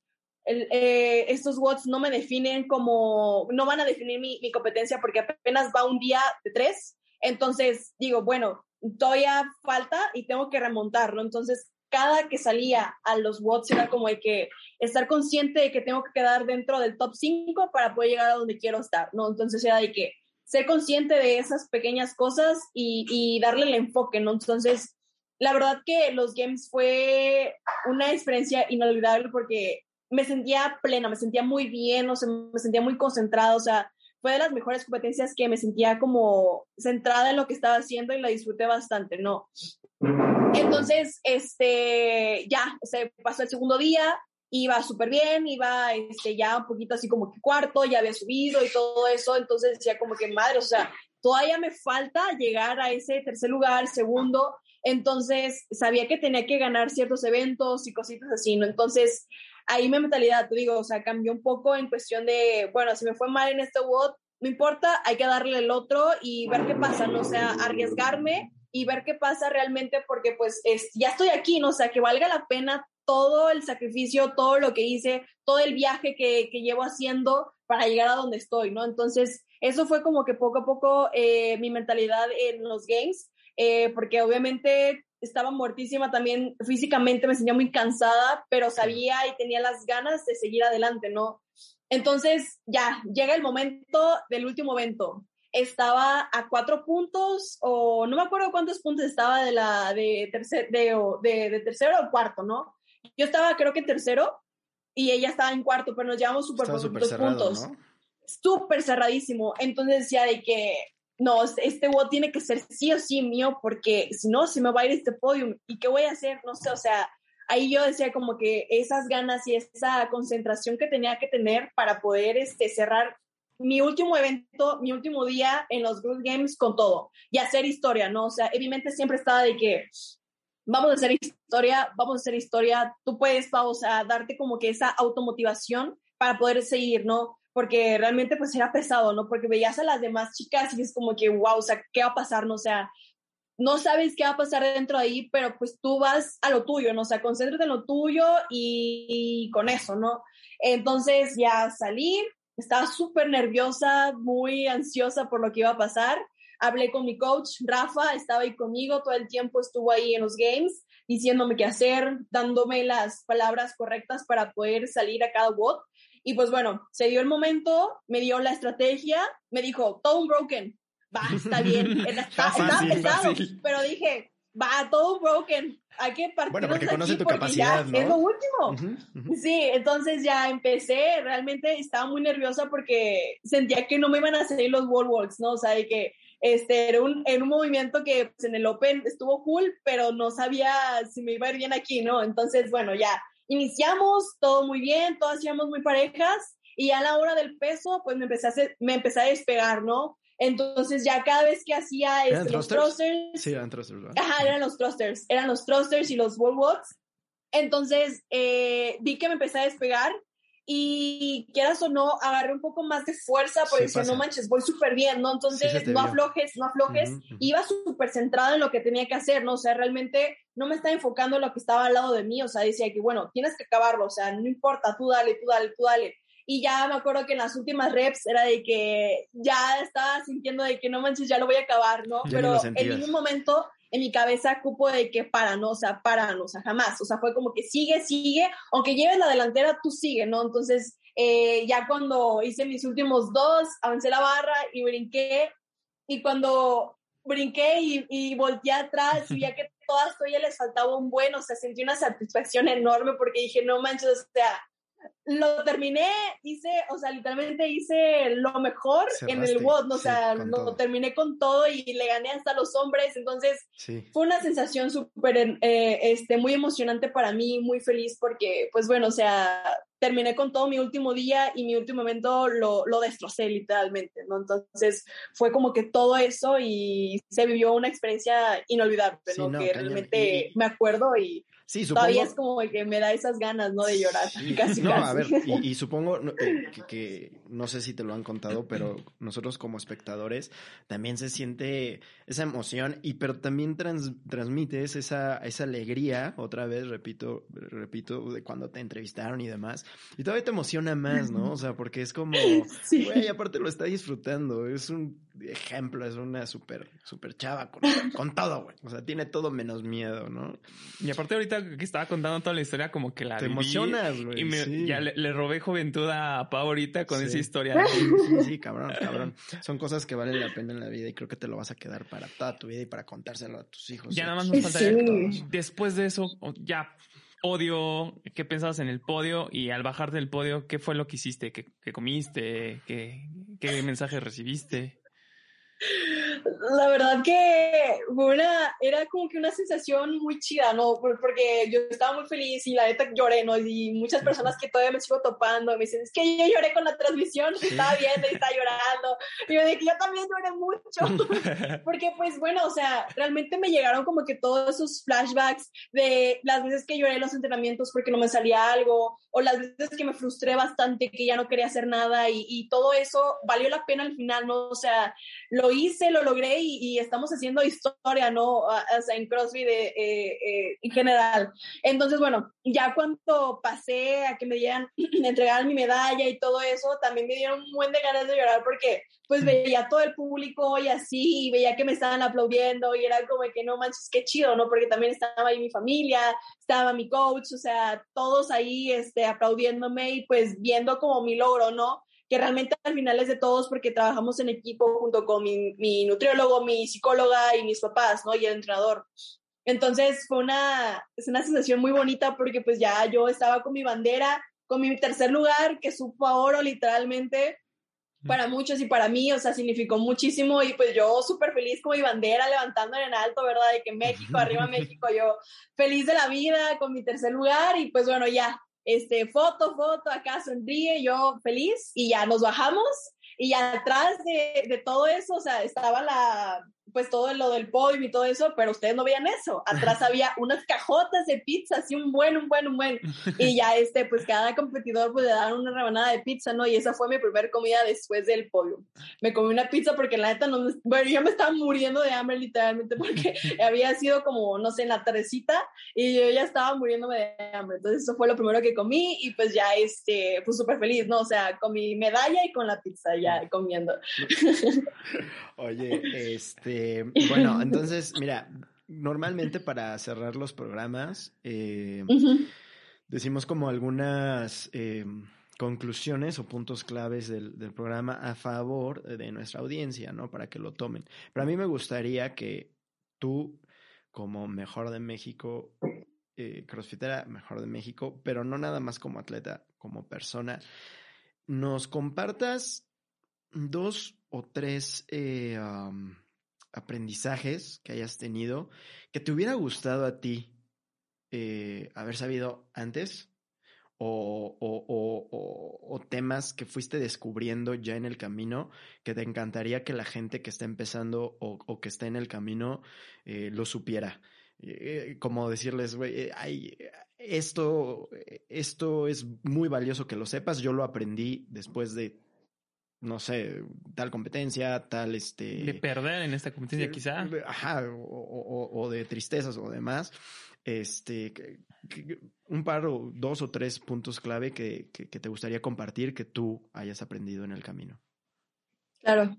Eh, estos watts no me definen como, no van a definir mi, mi, competencia porque apenas va un día de tres. Entonces, digo, bueno, todavía falta y tengo que remontarlo. Entonces, cada que salía a los watts era como de que estar consciente de que tengo que quedar dentro del top 5 para poder llegar a donde quiero estar, ¿no? Entonces era de que ser consciente de esas pequeñas cosas y, darle el enfoque, ¿no? Entonces, la verdad que los games fue una experiencia inolvidable porque me sentía plena, me sentía muy bien, o sea, me sentía muy concentrada, o sea, fue de las mejores competencias que me sentía como centrada en lo que estaba haciendo y la disfruté bastante, ¿no? Entonces, este, ya, o sea, pasó el segundo día, iba súper bien, iba este, ya un poquito así como que cuarto, ya había subido y todo eso, entonces decía como que madre, o sea, todavía me falta llegar a ese tercer lugar, segundo, entonces sabía que tenía que ganar ciertos eventos y cositas así, ¿no? Entonces ahí mi mentalidad, te digo, o sea, cambió un poco en cuestión de, bueno, si me fue mal en este WOD, no importa, hay que darle el otro y ver qué pasa, ¿no? O sea, arriesgarme y ver qué pasa realmente porque pues es, ya estoy aquí, ¿no? O sea, que valga la pena todo el sacrificio, todo lo que hice, todo el viaje que, que llevo haciendo para llegar a donde estoy, ¿no? Entonces, eso fue como que poco a poco eh, mi mentalidad en los games, eh, porque obviamente estaba muertísima también físicamente, me sentía muy cansada, pero sabía y tenía las ganas de seguir adelante, ¿no? Entonces, ya, llega el momento del último evento. Estaba a cuatro puntos, o no me acuerdo cuántos puntos estaba de la de, tercer, de, de, de tercero o cuarto, ¿no? Yo estaba creo que en tercero y ella estaba en cuarto, pero nos llevamos súper poquitos puntos. Súper cerradísimo. Entonces decía de que, no, este WOD tiene que ser sí o sí mío, porque si no, se me va a ir este podium. ¿Y qué voy a hacer? No sé, o sea, ahí yo decía como que esas ganas y esa concentración que tenía que tener para poder este, cerrar mi último evento, mi último día en los Group Games con todo y hacer historia, ¿no? O sea, evidentemente siempre estaba de que vamos a hacer historia, vamos a hacer historia, tú puedes, vamos a darte como que esa automotivación para poder seguir, ¿no? Porque realmente pues era pesado, ¿no? Porque veías a las demás chicas y es como que, wow, o sea, ¿qué va a pasar? No o sea, no sabes qué va a pasar dentro de ahí, pero pues tú vas a lo tuyo, ¿no? O sea, concéntrate en lo tuyo y, y con eso, ¿no? Entonces ya salí, estaba súper nerviosa, muy ansiosa por lo que iba a pasar hablé con mi coach, Rafa, estaba ahí conmigo, todo el tiempo estuvo ahí en los games, diciéndome qué hacer, dándome las palabras correctas para poder salir a cada bot. Y pues bueno, se dio el momento, me dio la estrategia, me dijo, todo un broken, va, está bien, está, pesado, pero dije, va, todo un broken, hay que partir bueno, porque conoce tu capacidad, ¿no? Es lo último. Sí, entonces ya empecé, realmente estaba muy nerviosa porque sentía que no me iban a salir los wall walks, ¿no? O sea, de que este, era un, en un movimiento que pues, en el Open estuvo cool, pero no sabía si me iba a ir bien aquí, ¿no? Entonces, bueno, ya iniciamos, todo muy bien, todas íbamos muy parejas, y a la hora del peso, pues me empecé a, me empecé a despegar, ¿no? Entonces ya cada vez que hacía este, los thrusters, sí, eran thrusters, Ajá, eran los thrusters, eran los thrusters y los wall walks. Entonces eh, vi que me empecé a despegar y quieras o no, agarré un poco más de fuerza porque si no manches, voy súper bien, ¿no? Entonces, no aflojes, no aflojes. Iba súper centrada en lo que tenía que hacer, ¿no? O sea, realmente no me estaba enfocando en lo que estaba al lado de mí, o sea, decía que, bueno, tienes que acabarlo, o sea, no importa, tú dale, tú dale, tú dale. Y ya me acuerdo que en las últimas reps era de que ya estaba sintiendo de que no manches, ya lo voy a acabar, ¿no? Pero en ningún momento en mi cabeza cupo de que para, ¿no? O sea, para, ¿no? O sea, jamás. O sea, fue como que sigue, sigue, aunque lleves la delantera, tú sigue, ¿no? Entonces, eh, ya cuando hice mis últimos dos, avancé la barra y brinqué, y cuando brinqué y, y volteé atrás y ya que todas todavía les faltaba un buen, o sea, sentí una satisfacción enorme porque dije, no manches, o sea, lo terminé, hice, o sea, literalmente hice lo mejor en el WOD, o sea, lo terminé con todo y le gané hasta los hombres, entonces fue una sensación súper, eh, este, muy emocionante para mí, muy feliz porque, pues bueno, o sea, terminé con todo mi último día y mi último momento lo, lo destrocé literalmente, ¿no? Entonces fue como que todo eso y se vivió una experiencia inolvidable, ¿no? que realmente me acuerdo y Sí, supongo... Todavía es como que me da esas ganas, ¿no? De llorar, casi, No, a ver, y, supongo eh, que, no sé si te lo han contado, pero nosotros como espectadores también se siente esa emoción, y pero también transmites esa, esa alegría, otra vez, repito, repito, de cuando te entrevistaron y demás, y todavía te emociona más, ¿no? O sea, porque es como, güey, aparte lo está disfrutando, es un ejemplo, es una súper, súper chava con, con todo, güey. O sea, tiene todo menos miedo, ¿no? Y aparte ahorita que estaba contando toda la historia, como que la Te emocionas, güey. Y ya le, robé juventud a Pau ahorita con esa historia. Sí, sí, cabrón, cabrón. Son cosas que valen la pena en la vida y creo que te lo vas a quedar para toda tu vida y para contárselo a tus hijos. Ya nada más nos falta después de eso, ya odio, qué pensabas en el podio y al bajar del podio, ¿qué fue lo que hiciste? ¿Qué, qué comiste? ¿Qué, ¿Qué mensaje recibiste? La verdad que una, era como que una sensación muy chida, ¿no? Porque yo estaba muy feliz y la neta lloré, ¿no? Y muchas personas que todavía me sigo topando me dicen, es que yo lloré con la transmisión, estaba viendo y estaba llorando. Y yo dije, yo también lloré mucho. Porque pues bueno, o sea, realmente me llegaron como que todos esos flashbacks de las veces que lloré en los entrenamientos porque no me salía algo, o las veces que me frustré bastante, que ya no quería hacer nada y, y todo eso valió la pena al final, ¿no? O sea, lo lo hice, lo logré y, estamos haciendo historia, ¿no? O sea, en CrossFit eh, eh, en general. Entonces, bueno, ya cuando pasé a que me dieran, me entregaran mi medalla y todo eso, también me dieron un buen de ganas de llorar porque pues veía todo el público y así, y veía que me estaban aplaudiendo y era como que no manches, qué chido, ¿no? Porque también estaba ahí mi familia, estaba mi coach, o sea, todos ahí este, aplaudiéndome y pues viendo como mi logro, ¿no? Que realmente al final es de todos porque trabajamos en equipo junto con mi, nutriólogo, mi psicóloga y mis papás, ¿no? Y el entrenador. Entonces fue una, es una sensación muy bonita porque pues ya yo estaba con mi bandera, con mi tercer lugar, que supo a oro literalmente para muchos y para mí, o sea, significó muchísimo y pues yo súper feliz con mi bandera levantando en alto, ¿verdad? De que México, arriba México, yo feliz de la vida con mi tercer lugar y pues bueno, ya, este, foto, foto, acá sonríe, yo feliz y ya nos bajamos y atrás de, de todo eso, o sea, estaba la, pues todo lo del pollo y todo eso, pero ustedes no veían eso. Atrás había unas cajotas de pizza, así un buen, un buen, un buen. Y ya este, pues cada competidor pues le daban una rebanada de pizza, ¿no? Y esa fue mi primera comida después del pollo. Me comí una pizza porque la neta no, bueno, yo me estaba muriendo de hambre literalmente porque había sido como, no sé, en la tardecita y yo ya estaba muriéndome de hambre. Entonces eso fue lo primero que comí y pues ya este, pues súper feliz, ¿no? O sea, con mi medalla y con la pizza ya comiendo. Oye, este eh, bueno, entonces, mira, normalmente para cerrar los programas, eh, decimos como algunas eh, conclusiones o puntos claves del, programa a favor de nuestra audiencia, ¿no? Para que lo tomen. Pero a mí me gustaría que tú, como mejor de México, crossfitera mejor de México, pero no nada más como atleta, como persona, nos compartas dos o tres aprendizajes que hayas tenido que te hubiera gustado a ti eh, haber sabido antes? O, o, temas que fuiste descubriendo ya en el camino que te encantaría que la gente que está empezando o, que está en el camino eh, lo supiera. Eh, como decirles, güey, esto, esto es muy valioso que lo sepas. Yo lo aprendí después de no sé, tal competencia, tal este... De perder en esta competencia quizá. Ajá, o, de tristezas o demás. Este, un par o dos o tres puntos clave que, que, te gustaría compartir que tú hayas aprendido en el camino. Claro.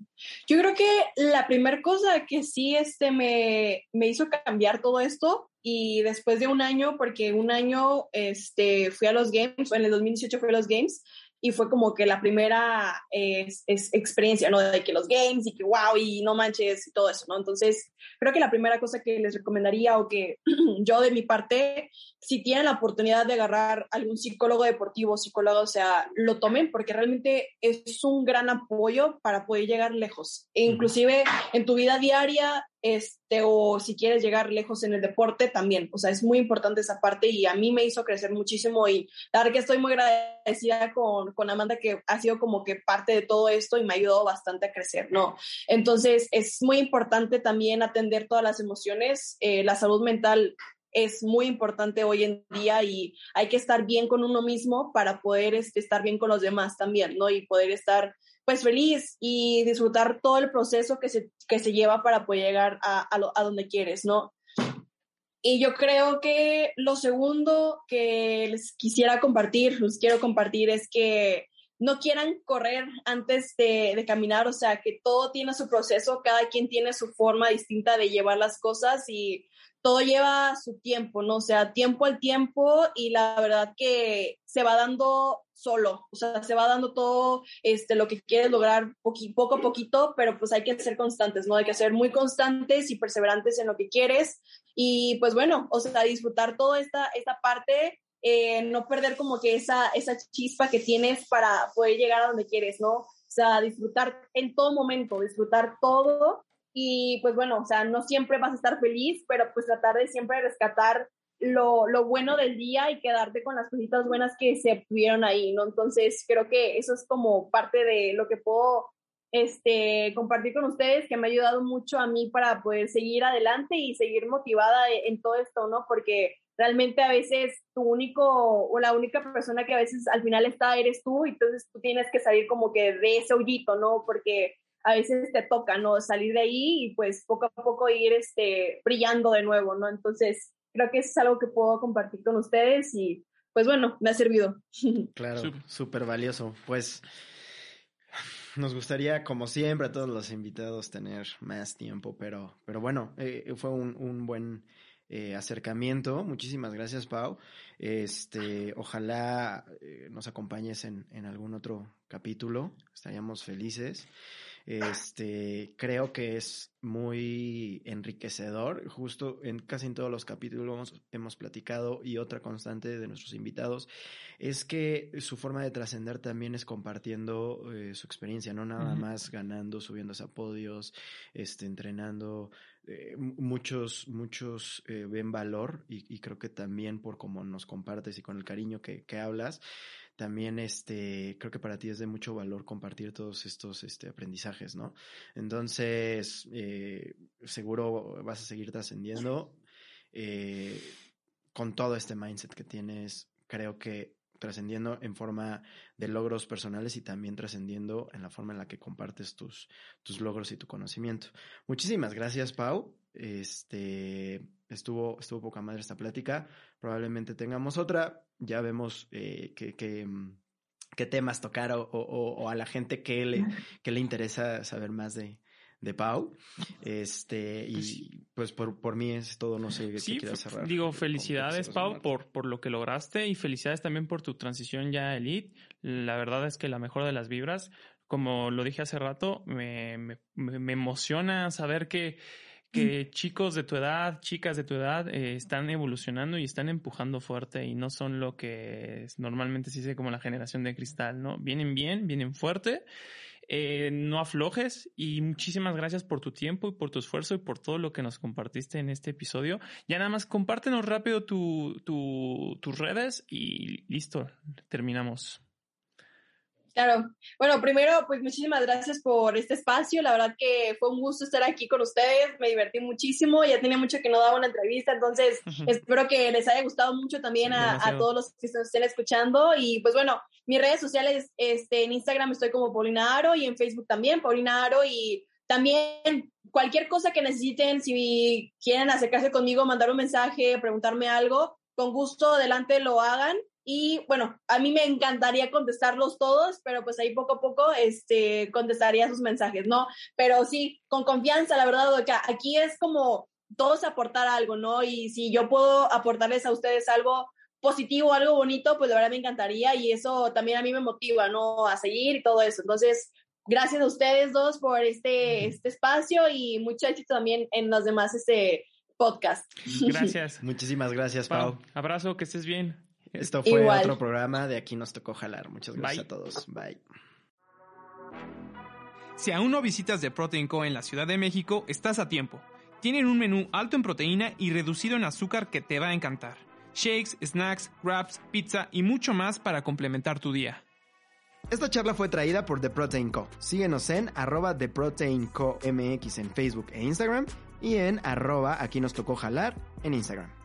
Yo creo que la primera cosa que sí este, me, me hizo cambiar todo esto y después de un año, porque un año este, fui a los Games, en el 2018 fui a los Games, y fue como que la primera es, experiencia, ¿no? De que los games y que wow y no manches y todo eso, ¿no? Entonces, creo que la primera cosa que les recomendaría o que yo de mi parte, si tienen la oportunidad de agarrar algún psicólogo deportivo, psicólogo, o sea, lo tomen porque realmente es un gran apoyo para poder llegar lejos. E inclusive en tu vida diaria, este, o si quieres llegar lejos en el deporte también. O sea, es muy importante esa parte y a mí me hizo crecer muchísimo y la verdad que estoy muy agradecida con, con Amanda que ha sido como que parte de todo esto y me ha ayudado bastante a crecer, ¿no? Entonces, es muy importante también atender todas las emociones. Eh, la salud mental es muy importante hoy en día y hay que estar bien con uno mismo para poder este, estar bien con los demás también, ¿no? Y poder estar pues feliz y disfrutar todo el proceso que se, que se lleva para poder llegar a, a, donde quieres, ¿no? Y yo creo que lo segundo que les quisiera compartir, les quiero compartir es que no quieran correr antes de, caminar, o sea, que todo tiene su proceso, cada quien tiene su forma distinta de llevar las cosas y todo lleva su tiempo, ¿no? O sea, tiempo al tiempo y la verdad que se va dando solo, o sea, se va dando todo este, lo que quieres lograr poco a poquito, pero pues hay que ser constantes, ¿no? Hay que ser muy constantes y perseverantes en lo que quieres y pues bueno, o sea, disfrutar toda esta, esta parte, eh, no perder como que esa, esa chispa que tienes para poder llegar a donde quieres, ¿no? O sea, disfrutar en todo momento, disfrutar todo y pues bueno, o sea, no siempre vas a estar feliz, pero pues tratar de siempre rescatar lo, lo, bueno del día y quedarte con las cositas buenas que se tuvieron ahí, ¿no? Entonces, creo que eso es como parte de lo que puedo este, compartir con ustedes, que me ha ayudado mucho a mí para poder seguir adelante y seguir motivada en todo esto, ¿no? Porque realmente a veces tu único o la única persona que a veces al final está eres tú, entonces tú tienes que salir como que de ese hoyito, ¿no? Porque a veces te toca, ¿no? Salir de ahí y pues poco a poco ir este, brillando de nuevo, ¿no? Entonces, creo que es algo que puedo compartir con ustedes y pues bueno, me ha servido. Claro, súper valioso. Pues nos gustaría, como siempre, a todos los invitados tener más tiempo, pero, pero bueno, eh, fue un, un buen eh, acercamiento. Muchísimas gracias, Pau. Este, ojalá eh, nos acompañes en, en algún otro capítulo. Estaríamos felices. Este, creo que es muy enriquecedor. Justo en casi en todos los capítulos hemos platicado y otra constante de nuestros invitados es que su forma de trascender también es compartiendo eh, su experiencia, no nada más ganando, subiéndose a podios, este, entrenando. Eh, muchos, muchos eh, ven valor y, y, creo que también por cómo nos compartes y con el cariño que, que hablas, también este, creo que para ti es de mucho valor compartir todos estos este, aprendizajes, ¿no? Entonces, eh, seguro vas a seguir trascendiendo eh, con todo este mindset que tienes, creo que trascendiendo en forma de logros personales y también trascendiendo en la forma en la que compartes tus, tus logros y tu conocimiento. Muchísimas gracias, Pau. Este estuvo, estuvo poca madre esta plática. Probablemente tengamos otra. Ya vemos eh, qué mm, temas tocar o, o, o, a la gente que le, que le interesa saber más de, de Pau. Este, y pues, pues por, por mí es todo, no sé sí, qué cerrar. Digo, felicidades, Pau, por, por lo que lograste y felicidades también por tu transición ya a Elite. La verdad es que la mejor de las vibras, como lo dije hace rato, me, me, me emociona saber que que chicos de tu edad, chicas de tu edad, eh, están evolucionando y están empujando fuerte y no son lo que normalmente se dice como la generación de cristal, ¿no? Vienen bien, vienen fuerte, eh, no aflojes y muchísimas gracias por tu tiempo y por tu esfuerzo y por todo lo que nos compartiste en este episodio. Ya nada más compártenos rápido tu, tu, tus redes y listo, terminamos. Claro. Bueno, primero, pues muchísimas gracias por este espacio. La verdad que fue un gusto estar aquí con ustedes. Me divertí muchísimo. Ya tenía mucho que no daba una entrevista, entonces espero que les haya gustado mucho también a, a, todos los que estén escuchando. Y pues bueno, mis redes sociales, este, en Instagram estoy como Paulina Aro y en Facebook también, Paulina Aro. Y también cualquier cosa que necesiten, si quieren acercarse conmigo, mandar un mensaje, preguntarme algo, con gusto, adelante lo hagan. Y bueno, a mí me encantaría contestarlos todos, pero pues ahí poco a poco este, contestaría sus mensajes, ¿no? Pero sí, con confianza, la verdad, que aquí es como todos aportar algo, ¿no? Y si yo puedo aportarles a ustedes algo positivo, algo bonito, pues la verdad me encantaría y eso también a mí me motiva, ¿no? A seguir y todo eso. Entonces, gracias a ustedes dos por este, este espacio y mucho éxito también en los demás este podcast. Gracias. Muchísimas gracias, Pau. Abrazo, que estés bien. Esto fue otro programa de Aquí nos tocó jalar. Muchas gracias a todos. Bye. Si aún no visitas The Protein Co. en la Ciudad de México, estás a tiempo. Tienen un menú alto en proteína y reducido en azúcar que te va a encantar. Shakes, snacks, wraps, pizza y mucho más para complementar tu día. Esta charla fue traída por The Protein Co. Síguenos en arroba The Protein Co MX en Facebook e Instagram y en arroba aquí nos tocó jalar en Instagram.